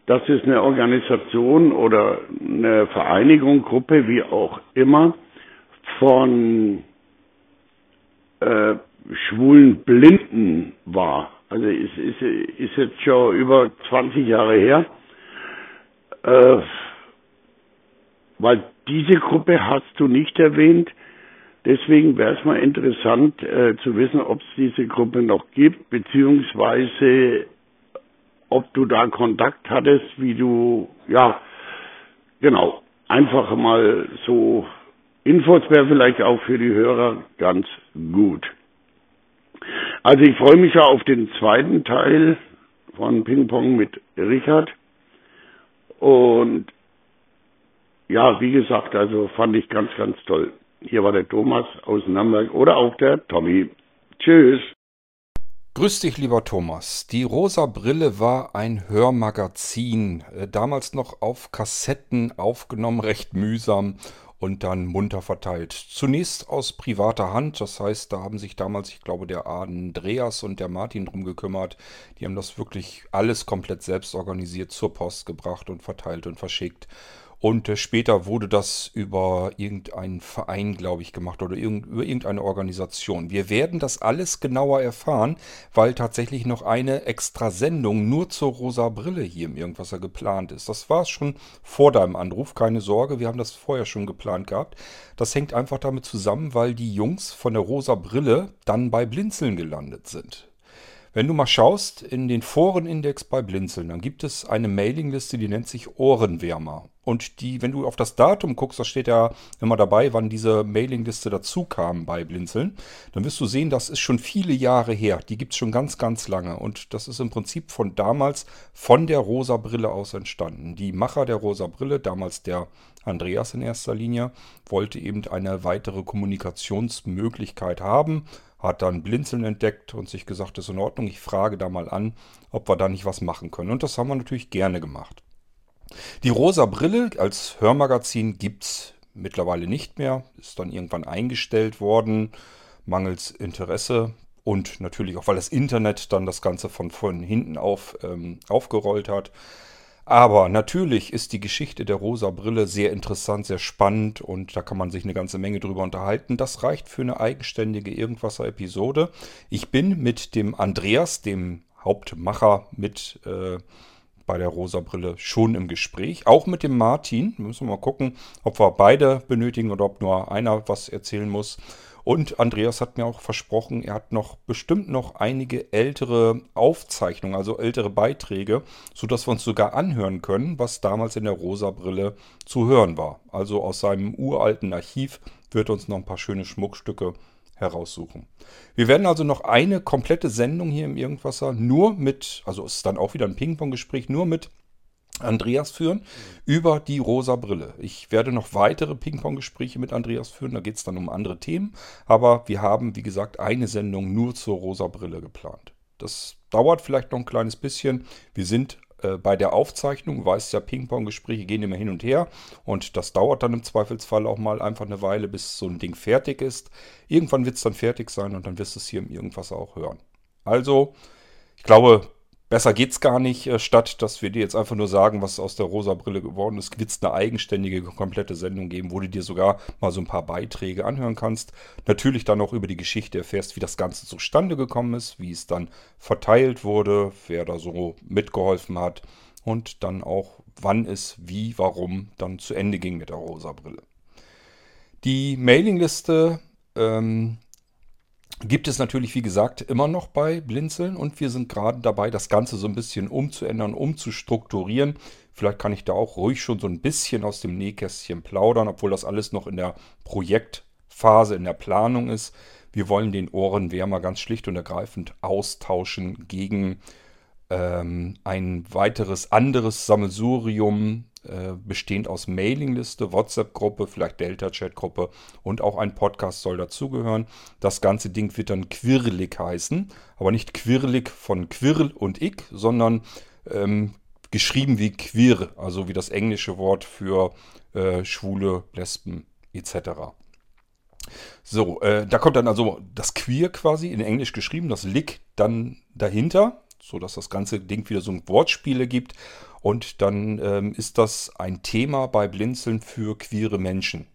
C: Das ist eine Organisation oder eine Vereinigung, Gruppe, wie auch immer, von äh, schwulen Blinden war. Also es ist, ist jetzt schon über 20 Jahre her. Äh, weil diese Gruppe hast du nicht erwähnt. Deswegen wäre es mal interessant äh, zu wissen, ob es diese Gruppe noch gibt, beziehungsweise ob du da Kontakt hattest, wie du, ja, genau, einfach mal so Infos wäre vielleicht auch für die Hörer ganz gut. Also ich freue mich ja auf den zweiten Teil von Ping Pong mit Richard und ja, wie gesagt, also fand ich ganz, ganz toll. Hier war der Thomas aus Nürnberg oder auch der Tommy. Tschüss.
A: Grüß dich, lieber Thomas. Die Rosa Brille war ein Hörmagazin, äh, damals noch auf Kassetten aufgenommen, recht mühsam und dann munter verteilt. Zunächst aus privater Hand, das heißt, da haben sich damals, ich glaube, der Andreas und der Martin drum gekümmert. Die haben das wirklich alles komplett selbst organisiert, zur Post gebracht und verteilt und verschickt. Und äh, später wurde das über irgendeinen Verein, glaube ich, gemacht oder über irgendeine Organisation. Wir werden das alles genauer erfahren, weil tatsächlich noch eine extra Sendung nur zur rosa Brille hier im Irgendwasser geplant ist. Das war es schon vor deinem Anruf, keine Sorge, wir haben das vorher schon geplant gehabt. Das hängt einfach damit zusammen, weil die Jungs von der rosa Brille dann bei Blinzeln gelandet sind. Wenn du mal schaust in den Forenindex bei Blinzeln, dann gibt es eine Mailingliste, die nennt sich Ohrenwärmer. Und die, wenn du auf das Datum guckst, da steht ja immer dabei, wann diese Mailingliste dazu kam bei Blinzeln, dann wirst du sehen, das ist schon viele Jahre her. Die gibt es schon ganz, ganz lange. Und das ist im Prinzip von damals von der rosa Brille aus entstanden. Die Macher der rosa Brille, damals der Andreas in erster Linie, wollte eben eine weitere Kommunikationsmöglichkeit haben hat dann Blinzeln entdeckt und sich gesagt, das ist in Ordnung, ich frage da mal an, ob wir da nicht was machen können. Und das haben wir natürlich gerne gemacht. Die Rosa Brille als Hörmagazin gibt es mittlerweile nicht mehr, ist dann irgendwann eingestellt worden, mangels Interesse und natürlich auch, weil das Internet dann das Ganze von, von hinten auf ähm, aufgerollt hat. Aber natürlich ist die Geschichte der rosa Brille sehr interessant, sehr spannend und da kann man sich eine ganze Menge drüber unterhalten. Das reicht für eine eigenständige Irgendwasser-Episode. Ich bin mit dem Andreas, dem Hauptmacher, mit äh, bei der rosa Brille schon im Gespräch. Auch mit dem Martin. Wir müssen mal gucken, ob wir beide benötigen oder ob nur einer was erzählen muss. Und Andreas hat mir auch versprochen, er hat noch bestimmt noch einige ältere Aufzeichnungen, also ältere Beiträge, sodass wir uns sogar anhören können, was damals in der rosa Brille zu hören war. Also aus seinem uralten Archiv wird uns noch ein paar schöne Schmuckstücke heraussuchen. Wir werden also noch eine komplette Sendung hier im Irgendwasser nur mit, also es ist dann auch wieder ein Ping-Pong-Gespräch, nur mit Andreas führen über die rosa Brille. Ich werde noch weitere Ping-Pong-Gespräche mit Andreas führen, da geht es dann um andere Themen, aber wir haben, wie gesagt, eine Sendung nur zur rosa Brille geplant. Das dauert vielleicht noch ein kleines bisschen. Wir sind äh, bei der Aufzeichnung, weißt ja, Ping-Pong-Gespräche gehen immer hin und her und das dauert dann im Zweifelsfall auch mal einfach eine Weile, bis so ein Ding fertig ist. Irgendwann wird es dann fertig sein und dann wirst du es hier im Irgendwas auch hören. Also, ich glaube, Besser geht's gar nicht, äh, statt dass wir dir jetzt einfach nur sagen, was aus der rosa Brille geworden ist, wird es eine eigenständige, komplette Sendung geben, wo du dir sogar mal so ein paar Beiträge anhören kannst. Natürlich dann auch über die Geschichte erfährst, wie das Ganze zustande gekommen ist, wie es dann verteilt wurde, wer da so mitgeholfen hat und dann auch, wann es wie, warum dann zu Ende ging mit der rosa Brille. Die Mailingliste ähm, gibt es natürlich, wie gesagt, immer noch bei Blinzeln und wir sind gerade dabei, das Ganze so ein bisschen umzuändern, umzustrukturieren. Vielleicht kann ich da auch ruhig schon so ein bisschen aus dem Nähkästchen plaudern, obwohl das alles noch in der Projektphase, in der Planung ist. Wir wollen den Ohrenwärmer ganz schlicht und ergreifend austauschen gegen ähm, ein weiteres anderes Sammelsurium, äh, bestehend aus Mailingliste, WhatsApp-Gruppe, vielleicht Delta-Chat-Gruppe und auch ein Podcast soll dazugehören. Das ganze Ding wird dann Quirlig heißen, aber nicht Quirlig von Quirl und ich, sondern ähm, geschrieben wie Queer, also wie das englische Wort für äh, Schwule, Lesben etc. So, äh, da kommt dann also das Queer quasi in Englisch geschrieben, das Lick dann dahinter, sodass das ganze Ding wieder so ein Wortspiele gibt. Und dann ähm, ist das ein Thema bei Blinzeln für queere Menschen.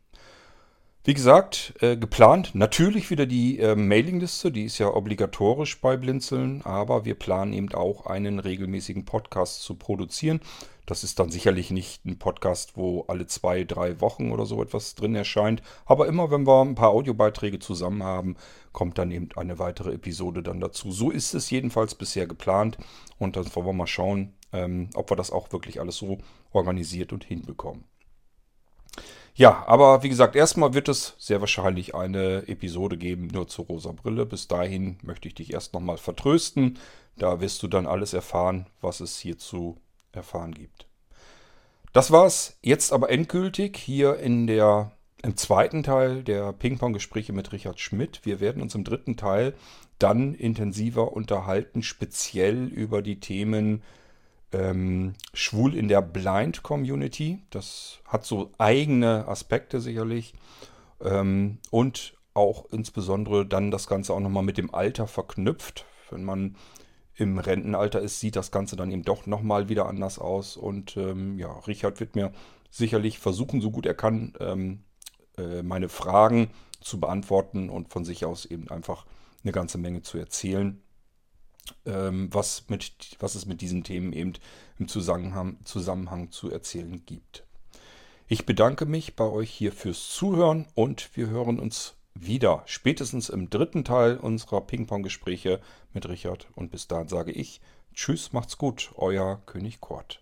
A: Wie gesagt, äh, geplant natürlich wieder die äh, Mailingliste, die ist ja obligatorisch bei Blinzeln, aber wir planen eben auch einen regelmäßigen Podcast zu produzieren. Das ist dann sicherlich nicht ein Podcast, wo alle zwei, drei Wochen oder so etwas drin erscheint, aber immer wenn wir ein paar Audiobeiträge zusammen haben, kommt dann eben eine weitere Episode dann dazu. So ist es jedenfalls bisher geplant und dann wollen wir mal schauen, ähm, ob wir das auch wirklich alles so organisiert und hinbekommen. Ja, aber wie gesagt, erstmal wird es sehr wahrscheinlich eine Episode geben, nur zur rosa Brille. Bis dahin möchte ich dich erst nochmal vertrösten. Da wirst du dann alles erfahren, was es hier zu erfahren gibt. Das war es jetzt aber endgültig hier in der, im zweiten Teil der Ping-Pong-Gespräche mit Richard Schmidt. Wir werden uns im dritten Teil dann intensiver unterhalten, speziell über die Themen ähm, schwul in der Blind Community. Das hat so eigene Aspekte sicherlich. Ähm, und auch insbesondere dann das Ganze auch nochmal mit dem Alter verknüpft. Wenn man im Rentenalter ist, sieht das Ganze dann eben doch nochmal wieder anders aus. Und ähm, ja, Richard wird mir sicherlich versuchen, so gut er kann, ähm, äh, meine Fragen zu beantworten und von sich aus eben einfach eine ganze Menge zu erzählen was, mit, was es mit diesen Themen eben im Zusammenhang, Zusammenhang zu erzählen gibt. Ich bedanke mich bei euch hier fürs Zuhören und wir hören uns wieder, spätestens im dritten Teil unserer Ping-Pong-Gespräche mit Richard. Und bis dahin sage ich Tschüss, macht's gut, euer König Kurt.